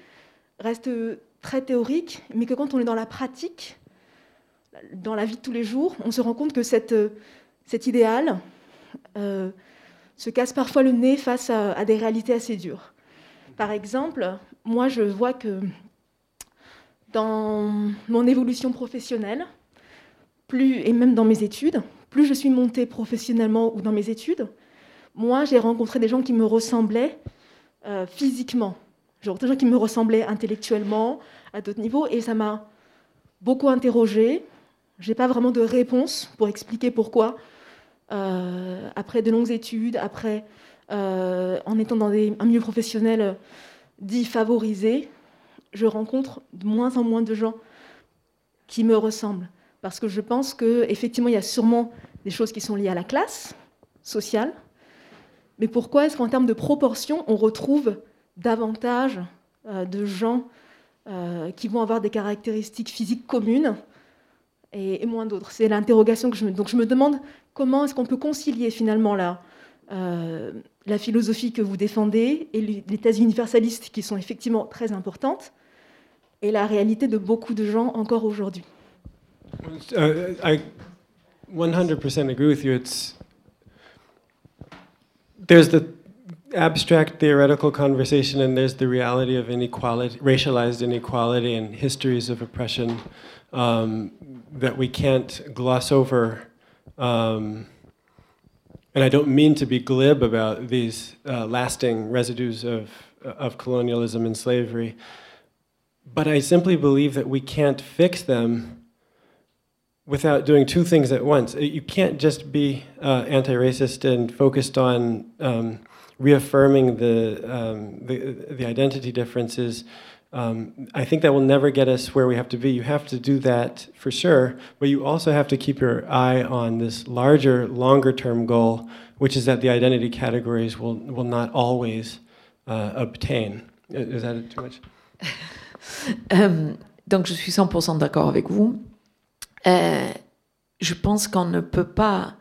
reste très théorique, mais que quand on est dans la pratique, dans la vie de tous les jours, on se rend compte que cette, cet idéal euh, se casse parfois le nez face à, des réalités assez dures. Par exemple, moi je vois que dans mon évolution professionnelle, plus, et même dans mes études, plus je suis montée professionnellement ou dans mes études, moi j'ai rencontré des gens qui me ressemblaient euh, physiquement. Genre des gens qui me ressemblaient intellectuellement, à d'autres niveaux, et ça m'a beaucoup interrogée. Je n'ai pas vraiment de réponse pour expliquer pourquoi. Euh, après de longues études, après euh, en étant dans des, un milieu professionnel dit favorisé, je rencontre de moins en moins de gens qui me ressemblent. Parce que je pense qu'effectivement, il y a sûrement des choses qui sont liées à la classe sociale, mais pourquoi est-ce qu'en termes de proportion, on retrouve davantage euh, de gens euh, qui vont avoir des caractéristiques physiques communes et, moins d'autres? C'est l'interrogation que je me... Donc je me demande comment est-ce qu'on peut concilier finalement la, euh, la philosophie que vous défendez et les thèses universalistes qui sont effectivement très importantes et la réalité de beaucoup de gens encore aujourd'hui? Uh, I 100% agree with you. There's the abstract theoretical conversation and there's the reality of inequality, racialized inequality and histories of oppression um, that we can't gloss over. Um, and I don't mean to be glib about these uh, lasting residues of, of colonialism and slavery, but I simply believe that we can't fix them without doing two things at once. Uh, you can't just be uh, anti-racist and focused on um, reaffirming the, um, the, the identity differences. Um, I think that will never get us where we have to be. You have to do that for sure, but you also have to keep your eye on this larger, longer-term goal, which is that the identity categories will will not always uh, obtain. Is that too much? um, donc je suis 100% d'accord avec vous. Euh, je pense qu'on ne peut pas,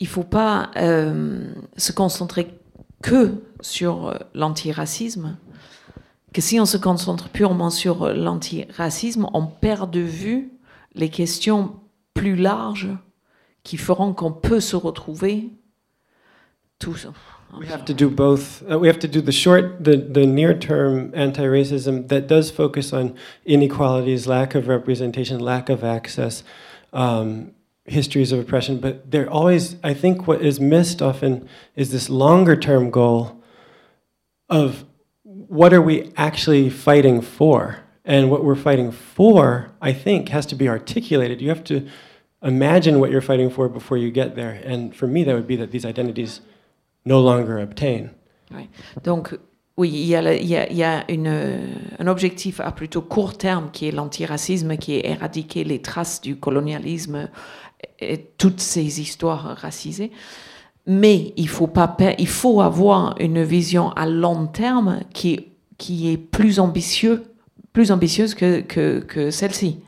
il faut pas euh, se concentrer que sur l'antiracisme, que si on se concentre purement sur l'antiracisme, on perd de vue les questions plus larges qui feront qu'on peut se retrouver tous. We have to do both. Uh, we have to do the short, the, the near term anti racism that does focus on inequalities, lack of representation, lack of access, um, histories of oppression. But they're always, I think, what is missed often is this longer term goal of what are we actually fighting for? And what we're fighting for, I think, has to be articulated. You have to imagine what you're fighting for before you get there. And for me, that would be that these identities no longer obtain. Donc, oui, il y a, un objectif à plutôt court terme qui est l'antiracisme, qui est éradiquer les traces du colonialisme et toutes ces histoires racisées. mais il faut, pas, il faut avoir une vision à long terme qui, est plus, ambitieux, plus ambitieuse que celle-ci.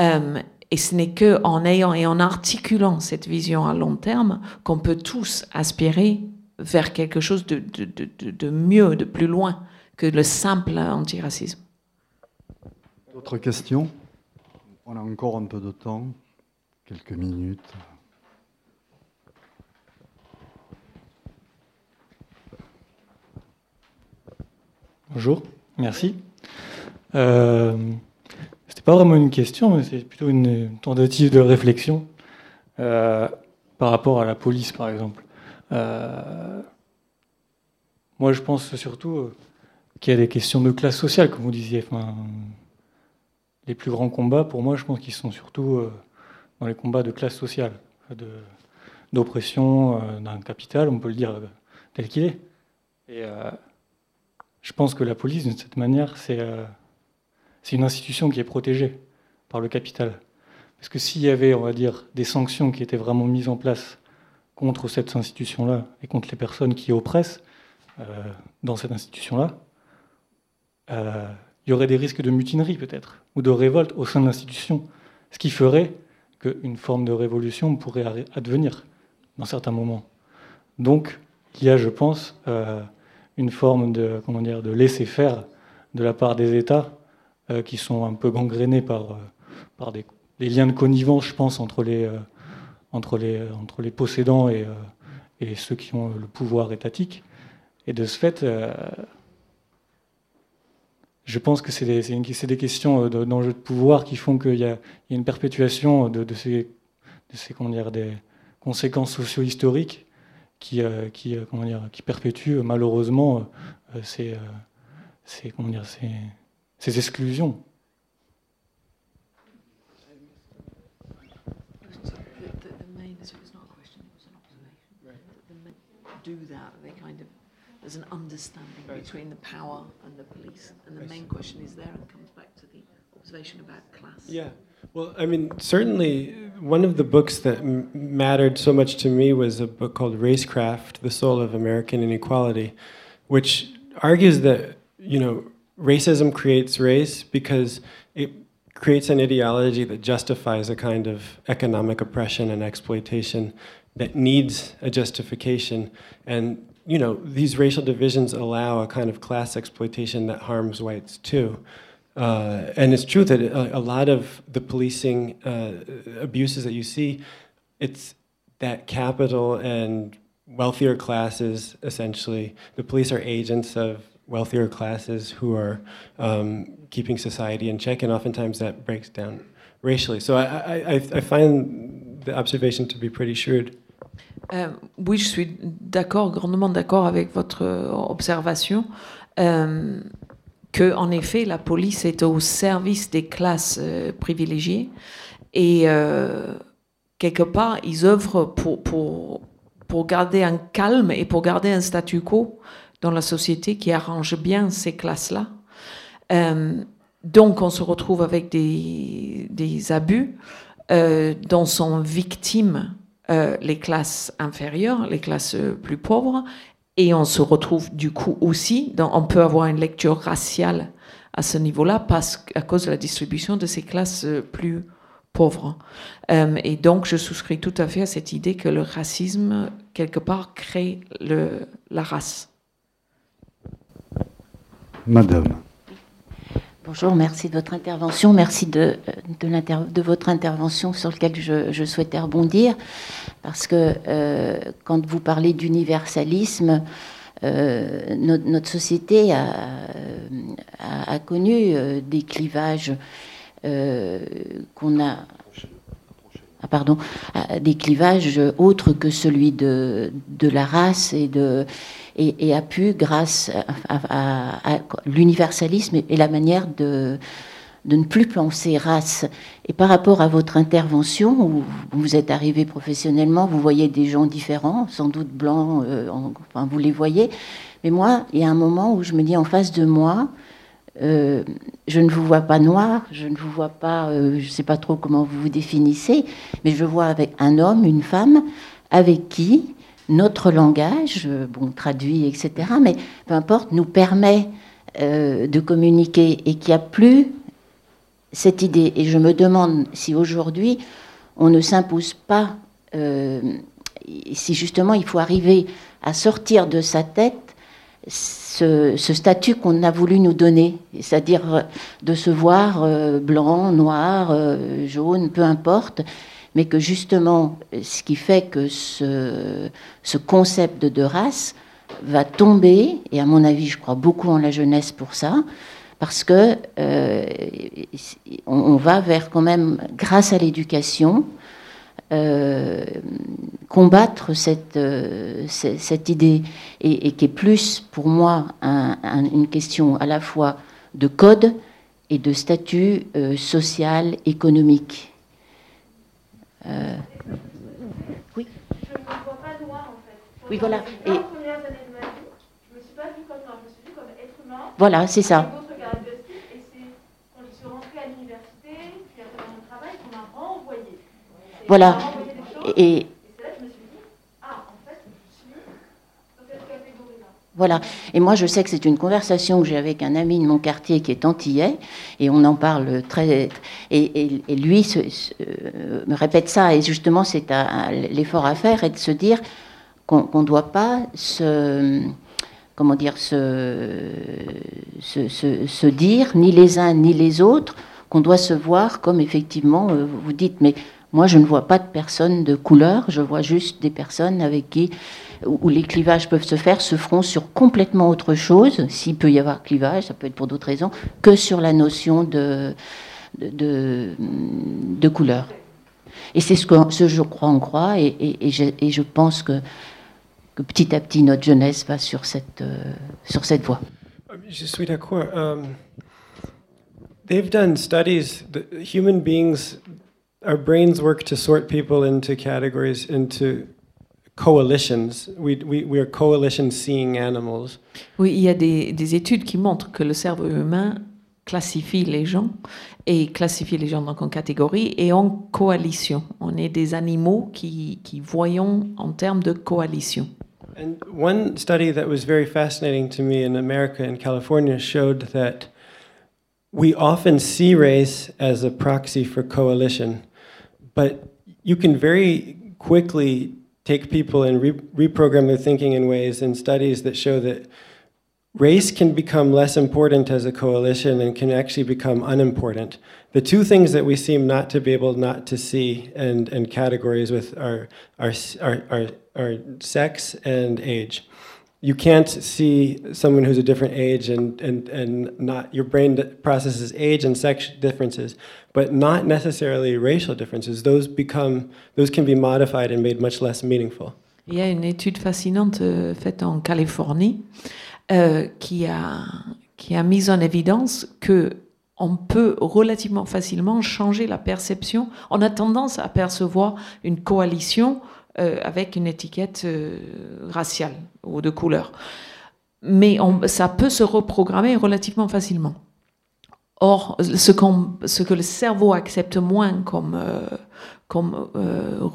Euh, et ce n'est qu'en ayant et en articulant cette vision à long terme qu'on peut tous aspirer vers quelque chose de, de, de, de, mieux, de plus loin que le simple antiracisme. D'autres questions? On a encore un peu de temps, quelques minutes. Bonjour, merci. Euh, C'était pas vraiment une question, mais c'est plutôt une tentative de réflexion euh, par rapport à la police, par exemple. Euh, moi, je pense surtout euh, qu'il y a des questions de classe sociale, comme vous disiez. Les plus grands combats, pour moi, je pense qu'ils sont surtout euh, dans les combats de classe sociale, d'oppression d'un capital, on peut le dire tel qu'il est. Et je pense que la police, d'une cette manière, c'est une institution qui est protégée par le capital. Parce que s'il y avait, on va dire, des sanctions qui étaient vraiment mises en place contre cette institution-là et contre les personnes qui oppressent euh, dans cette institution-là, euh, il y aurait des risques de mutinerie peut-être, ou de révolte au sein de l'institution, ce qui ferait qu'une forme de révolution pourrait advenir dans certains moments. Donc, il y a, je pense, euh, une forme de, comment dire, de laisser-faire de la part des États euh, qui sont un peu gangrénés par, euh, par des, liens de connivence, je pense, entre les, euh, entre les, entre les possédants et, euh, et, ceux qui ont le pouvoir étatique. Et de ce fait, euh, je pense que c'est des, des, questions d'enjeux de, pouvoir qui font qu'il y, y, a une perpétuation de, de ces, de ces comment dire, des conséquences socio-historiques qui, euh, qui, comment dire, qui perpétuent malheureusement euh, ces, ces, comment dire, ces, ces exclusions. There's an understanding between the power and the police, and the main question is there and comes back to the observation about class. Yeah, well, I mean, certainly one of the books that m- mattered so much to me was a book called Racecraft: The Soul of American Inequality, which argues that you know racism creates race because it creates an ideology that justifies a kind of economic oppression and exploitation that needs a justification. And you know, these racial divisions allow a kind of class exploitation that harms whites too. Uh, and it's true that a, a lot of the policing uh, abuses that you see, it's that capital and wealthier classes, essentially, the police are agents of wealthier classes who are um, keeping society in check, and oftentimes that breaks down racially. So I, I, I find the observation to be pretty shrewd. Euh, oui, je suis d'accord, grandement d'accord avec votre observation. Euh, que, en effet, la police est au service des classes euh, privilégiées et euh, quelque part, ils œuvrent pour, pour, pour garder un calme et pour garder un statu quo dans la société qui arrange bien ces classes-là. Euh, donc, on se retrouve avec des, des abus euh, dont sont victimes euh, les classes inférieures, les classes plus pauvres, et on se retrouve du coup aussi, on peut avoir une lecture raciale à ce niveau-là parce à cause de la distribution de ces classes plus pauvres. Euh, et donc, je souscris tout à fait à cette idée que le racisme, quelque part, crée la race. Madame. Bonjour, merci de votre intervention. Merci de, de votre intervention sur laquelle je, souhaitais rebondir. Parce que euh, quand vous parlez d'universalisme, euh, notre, société a, connu euh, des clivages euh, qu'on a. Des clivages autres que celui de, de la race et de et, a pu, grâce à l'universalisme et la manière de, de ne plus penser race. Et par rapport à votre intervention, où vous êtes arrivé professionnellement, vous voyez des gens différents, sans doute blancs, euh, enfin vous les voyez. Mais moi, il y a un moment où je me dis en face de moi, euh, je ne vous vois pas noir, je ne vous vois pas, euh, je ne sais pas trop comment vous vous définissez, mais je vois avec un homme, une femme, avec qui notre langage, bon, traduit, etc., mais peu importe, nous permet de communiquer et qu'il n'y a plus cette idée. Et je me demande si aujourd'hui, on ne s'impose pas, si justement il faut arriver à sortir de sa tête ce, statut qu'on a voulu nous donner, c'est-à-dire de se voir euh, blanc, noir, euh, jaune, peu importe, mais que justement, ce qui fait que ce, ce concept de race va tomber, et à mon avis, je crois beaucoup en la jeunesse pour ça, parce que euh, on, va vers quand même, grâce à l'éducation, euh, combattre cette, euh, cette idée et, qui est plus pour moi une question à la fois de code et de statut euh, social, économique. oui. Je ne vois pas noir en fait. Oui, voilà. Et... Premières années de ma vie, je ne me suis pas vue comme noir, je me suis vue comme être humain. Voilà, c'est ça. Et c'est quand je suis rentrée à l'université, puis après dans mon travail, qu'on m'a renvoyé. Voilà. Et, Voilà. Et moi, je sais que c'est une conversation que j'ai avec un ami de mon quartier qui est antillais, et on en parle très. Et, lui me répète ça, et justement, c'est l'effort à faire, et de se dire qu'on ne doit pas se. Comment dire, se, se, dire, ni les uns ni les autres, qu'on doit se voir comme effectivement, euh, vous dites, mais moi, je ne vois pas de personnes de couleur, je vois juste des personnes avec qui, où les clivages peuvent se faire, se feront sur complètement autre chose, s'il peut y avoir clivage, ça peut être pour d'autres raisons, que sur la notion de, de, de, couleur. Et c'est ce que ce je crois en croix, et, et, je, et, je, pense que, que, petit à petit notre jeunesse va sur cette, euh, sur cette voie. Je suis d'accord. Um, they've done studies, the human beings our brains work to sort people into categories, into coalitions. We, we, we are coalition seeing animals. Oui, il y a des, des études qui montrent que le cerveau humain classifie les gens et classifie les gens donc en catégories et en coalition. On est des animaux qui, qui voyons en termes de coalition. And one study that was very fascinating to me in America and California showed that we often see race as a proxy for coalition. But you can very quickly take people and re reprogram their thinking in ways in studies that show that race can become less important as a coalition and can actually become unimportant. The two things that we seem not to be able not to see and, and categories with are, are, are, are, sex and age you can't see someone who's a different age and, and, and not your brain processes age and sex differences but not necessarily racial differences those become those can be modified and made much less meaningful il y a une étude fascinante euh, faite en Californie euh, qui a qui a mis en évidence que on peut relativement facilement changer la perception. On a tendance à percevoir une coalition euh, avec une étiquette euh, raciale ou de couleur. Mais ça peut se reprogrammer relativement facilement. Or, ce, que le cerveau accepte moins comme, euh,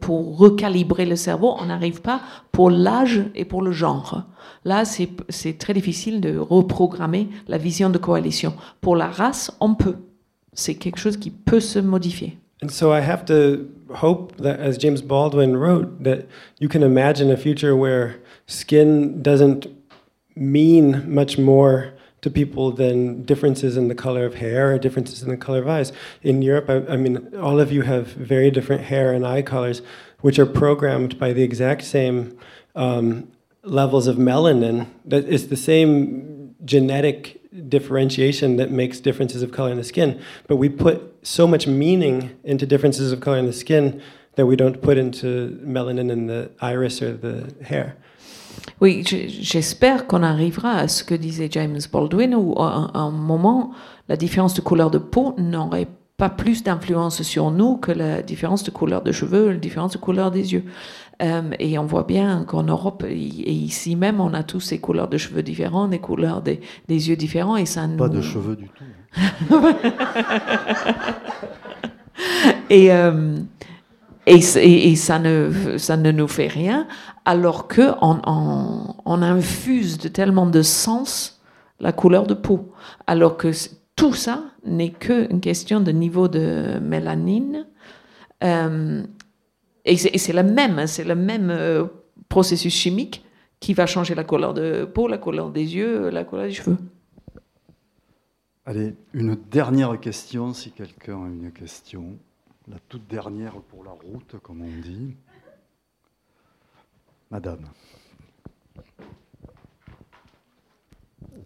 pour recalibrer le cerveau, on n'arrive pas pour l'âge et pour le genre. Là, c'est très difficile de reprogrammer la vision de coalition. Pour la race, on peut. C'est quelque chose qui peut se modifier. And so I have to hope that, as James Baldwin wrote, that you can imagine a future where skin doesn't mean much more to people than differences in the color of hair or differences in the color of eyes. In Europe, I, I, mean, all of you have very different hair and eye colors, which are programmed by the exact same um, levels of melanin. That is the same genetic differentiation that makes differences of color in the skin. But we put so much meaning into differences of color in the skin that we don't put into melanin in the iris or the hair. Oui, j'espère qu'on arrivera à ce que disait James Baldwin, où à un moment, la différence de couleur de peau n'aurait pas plus d'influence sur nous que la différence de couleur de cheveux, la différence de couleur des yeux. Euh, et on voit bien qu'en Europe et ici même, on a tous ces couleurs de cheveux différents, des couleurs des, des yeux différents, et ça Pas de cheveux du tout. et, euh, et, et, ça, ne, ça ne nous fait rien, alors qu'on on, on, infuse de tellement de sens la couleur de peau. Alors que tout ça n'est qu'une question de niveau de mélanine. Euh, et c'est le même, c'est le même euh, processus chimique qui va changer la couleur de peau, la couleur des yeux, la couleur des cheveux. Allez, une dernière question, si quelqu'un a une question. La toute dernière pour la route, comme on dit. Madame.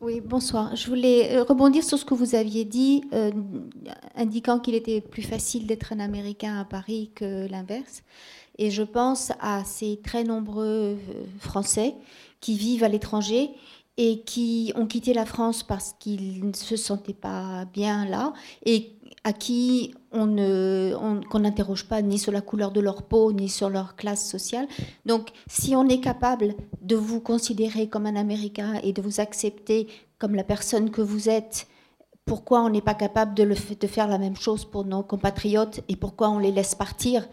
Oui, bonsoir. Je voulais euh, rebondir sur ce que vous aviez dit, euh, indiquant qu'il était plus facile d'être un Américain à Paris que l'inverse. Et je pense à ces très nombreux euh, Français qui vivent à l'étranger et qui ont quitté la France parce qu'ils ne se sentaient pas bien là et à qui on ne, qu'on n'interroge pas ni sur la couleur de leur peau ni sur leur classe sociale. Donc, si on est capable de vous considérer comme un Américain et de vous accepter comme la personne que vous êtes, pourquoi on n'est pas capable de, de faire la même chose pour nos compatriotes et pourquoi on les laisse partir?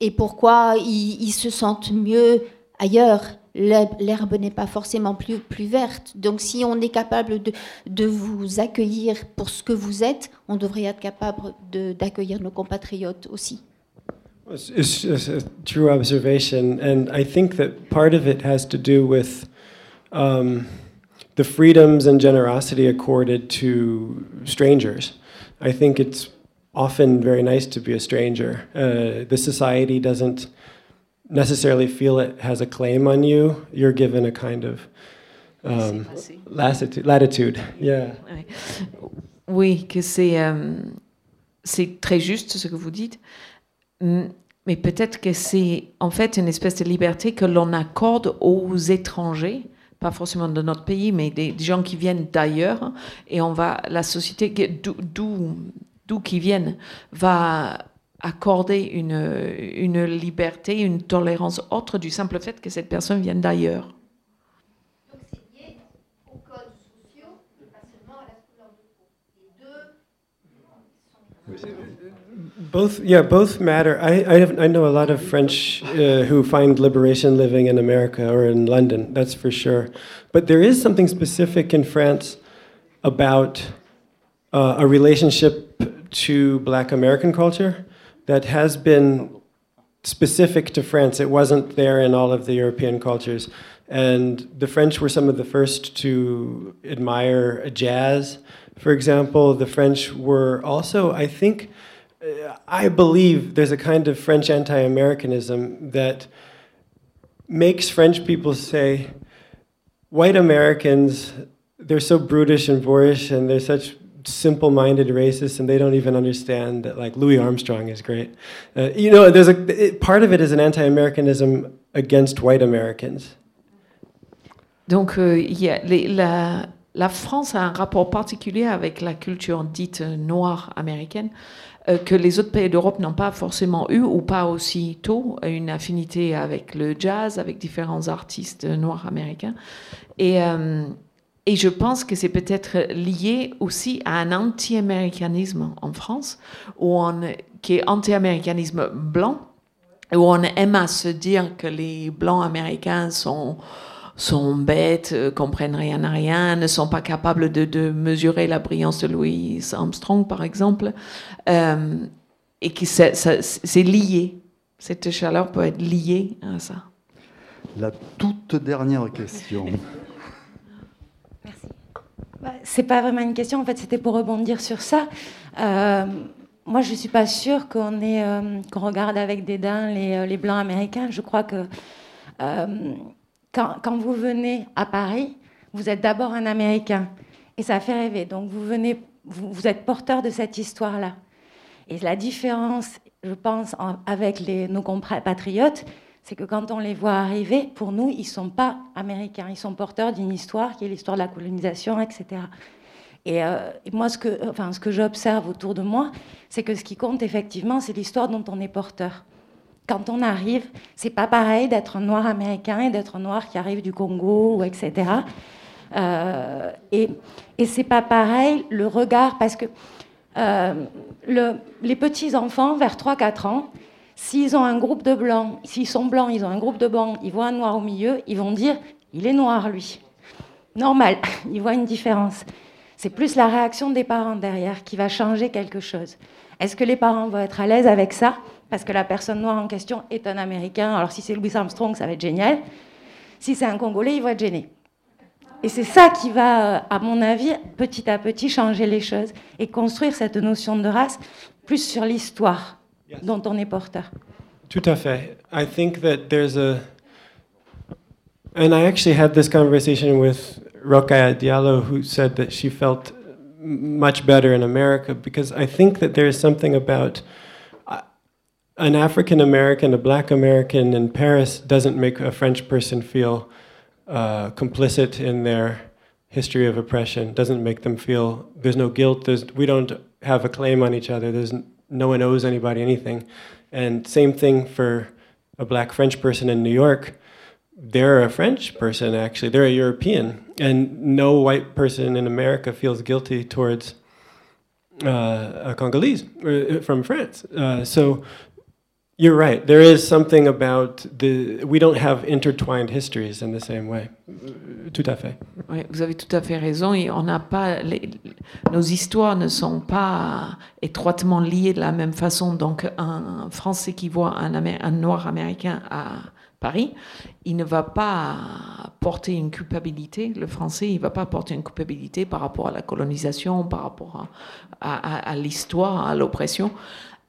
Et pourquoi ils se sentent mieux ailleurs? L'herbe n'est pas forcément plus, verte. Donc si on est capable de, de vous accueillir pour ce que vous êtes, on devrait être capable d'accueillir nos compatriotes aussi. It's, it's a true observation, and I think that part of it has to do with um, the freedoms and generosity accorded to strangers. I think it's often very nice to be a stranger. Uh, the society doesn't necessarily feel it has a claim on you. You're given a kind of um, latitude, latitude. Yeah. Oui, que c'est euh, c'est très juste ce que vous dites, mais peut-être que c'est en fait une espèce de liberté que l'on accorde aux étrangers, pas forcément de notre pays, mais des, des gens qui viennent d'ailleurs, et on va la société d'où d'où qui viennent va accorder une, une liberté, une tolérance autre du simple fait que cette personne vienne d'ailleurs. Donc c'est lié aux codes sociaux, et pas seulement à la couleur de peau. Les deux Both, yeah, both matter. I, I, have, I know a lot of French uh, who find liberation living in America or in London, that's for sure. But there is something specific in France about uh, a relationship to black American culture that has been specific to France. It wasn't there in all of the European cultures. And the French were some of the first to admire jazz, for example. The French were also, I think, uh, I believe there's a kind of French anti Americanism that makes French people say, white Americans, they're so brutish and boorish and they're such simple-minded racists and they don't even understand that like Louis Armstrong is great. Uh, you know, there's a it, part of it is an anti-Americanism against white Americans. Donc, euh, yeah, les, la, la, France a un rapport particulier avec la culture dite noire américaine euh, que les autres pays d'Europe n'ont pas forcément eu ou pas aussi tôt une affinité avec le jazz, avec différents artistes noirs américains. Et euh, et je pense que c'est peut-être lié aussi à un anti-américanisme en France, où qui est anti-américanisme blanc, où on aime à se dire que les blancs américains sont, sont bêtes, euh, comprennent rien à rien, ne sont pas capables de, de mesurer la brillance de Louis Armstrong, par exemple, euh, et que c'est lié. Cette chaleur peut être liée à ça. La toute dernière question. Bah, c'est pas vraiment une question, en fait, c'était pour rebondir sur ça. Euh, moi, je suis pas sûre qu'on euh, regarde avec dédain les, euh, les, blancs américains. Je crois que quand, vous venez à Paris, vous êtes d'abord un Américain et ça fait rêver. Donc vous êtes porteur de cette histoire-là. Et la différence, je pense, avec nos compatriotes, c'est que quand on les voit arriver, pour nous, ils ne sont pas américains, ils sont porteurs d'une histoire qui est l'histoire de la colonisation, etc. Euh, et, moi, ce que, j'observe autour de moi, c'est que ce qui compte effectivement, c'est l'histoire dont on est porteur. Quand on arrive, c'est pas pareil d'être un noir américain et d'être un noir qui arrive du Congo, etc. Euh, et, et c'est pas pareil le regard, parce que euh, le, les petits enfants, vers 3-4 ans, S'ils ont un groupe de blancs, s'ils sont blancs, ils ont un groupe de blancs, ils voient un noir au milieu, ils vont dire il est noir lui. Normal, ils voient une différence. C'est plus la réaction des parents derrière qui va changer quelque chose. Est-ce que les parents vont être à l'aise avec ça? Parce que la personne noire en question est un Américain. Alors si c'est Louis Armstrong, ça va être génial. Si c'est un Congolais, il va être gêné. Et c'est ça qui va, à mon avis, petit à petit changer les choses et construire cette notion de race plus sur l'histoire dont on est porteur. Tout à fait. I think that there's a, and I actually had this conversation with Rokaya Diallo, who said that she felt much better in America because I think that there is something about uh, an African American, a black American in Paris doesn't make a French person feel uh, complicit in their history of oppression, doesn't make them feel there's no guilt, there's, we don't have a claim on each other, there's no one owes anybody anything. And same thing for a black French person in New York. They're a French person, actually. They're a European. And no white person in America feels guilty towards uh, a Congolese uh, from France. Uh, so you're right. There is something about the. We don't have intertwined histories in the same way. Tout à fait. Oui, vous avez tout à fait raison. On n'a pas. Nos histoires ne sont pas étroitement liées de la même façon. Donc, un Français qui voit un, Noir américain à Paris, il ne va pas porter une culpabilité. Le Français, il ne va pas porter une culpabilité par rapport à la colonisation, par rapport à l'histoire, à l'oppression.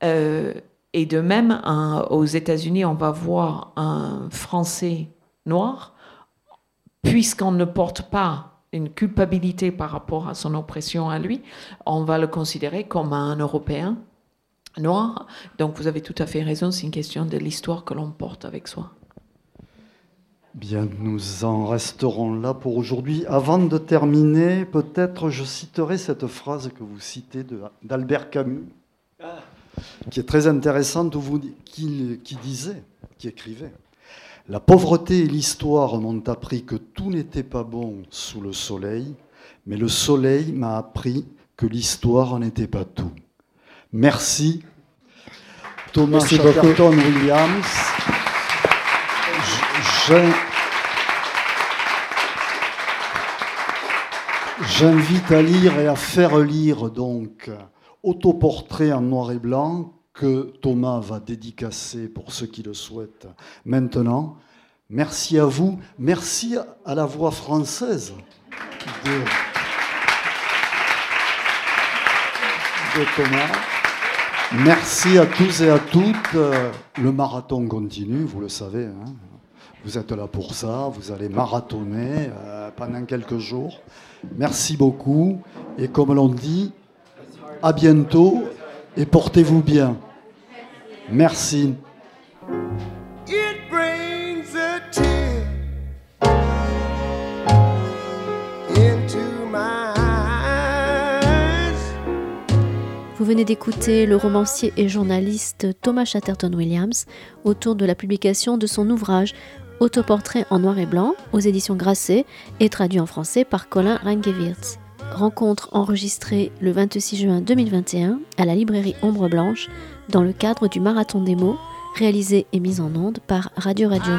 Euh, et de même, aux États-Unis, on va voir un Français noir, puisqu'on ne porte pas une culpabilité par rapport à son oppression à lui, on va le considérer comme un Européen noir. Donc vous avez tout à fait raison, c'est une question de l'histoire que l'on porte avec soi. Bien, nous en resterons là pour aujourd'hui. Avant de terminer, peut-être je citerai cette phrase que vous citez d'Albert Camus. Qui est très intéressante, qui, qui disait, qui écrivait La pauvreté et l'histoire m'ont appris que tout n'était pas bon sous le soleil, mais le soleil m'a appris que l'histoire n'était pas tout. Merci, Thomas Chatterton Williams. J'invite à lire et à faire lire donc autoportrait en noir et blanc que Thomas va dédicacer pour ceux qui le souhaitent maintenant. Merci à vous, merci à la voix française de, Thomas. Merci à tous et à toutes. Le marathon continue, vous le savez. Hein. Vous êtes là pour ça, vous allez marathonner euh, pendant quelques jours. Merci beaucoup. Et comme l'on dit, à bientôt et portez-vous bien. Merci. Vous venez d'écouter le romancier et journaliste Thomas Chatterton Williams autour de la publication de son ouvrage Autoportrait en noir et blanc aux éditions Grasset et traduit en français par Colin Rangewirtz rencontre enregistrée le 26 juin 2021 à la librairie Ombre Blanche dans le cadre du Marathon des mots réalisé et mis en onde par Radio Radio.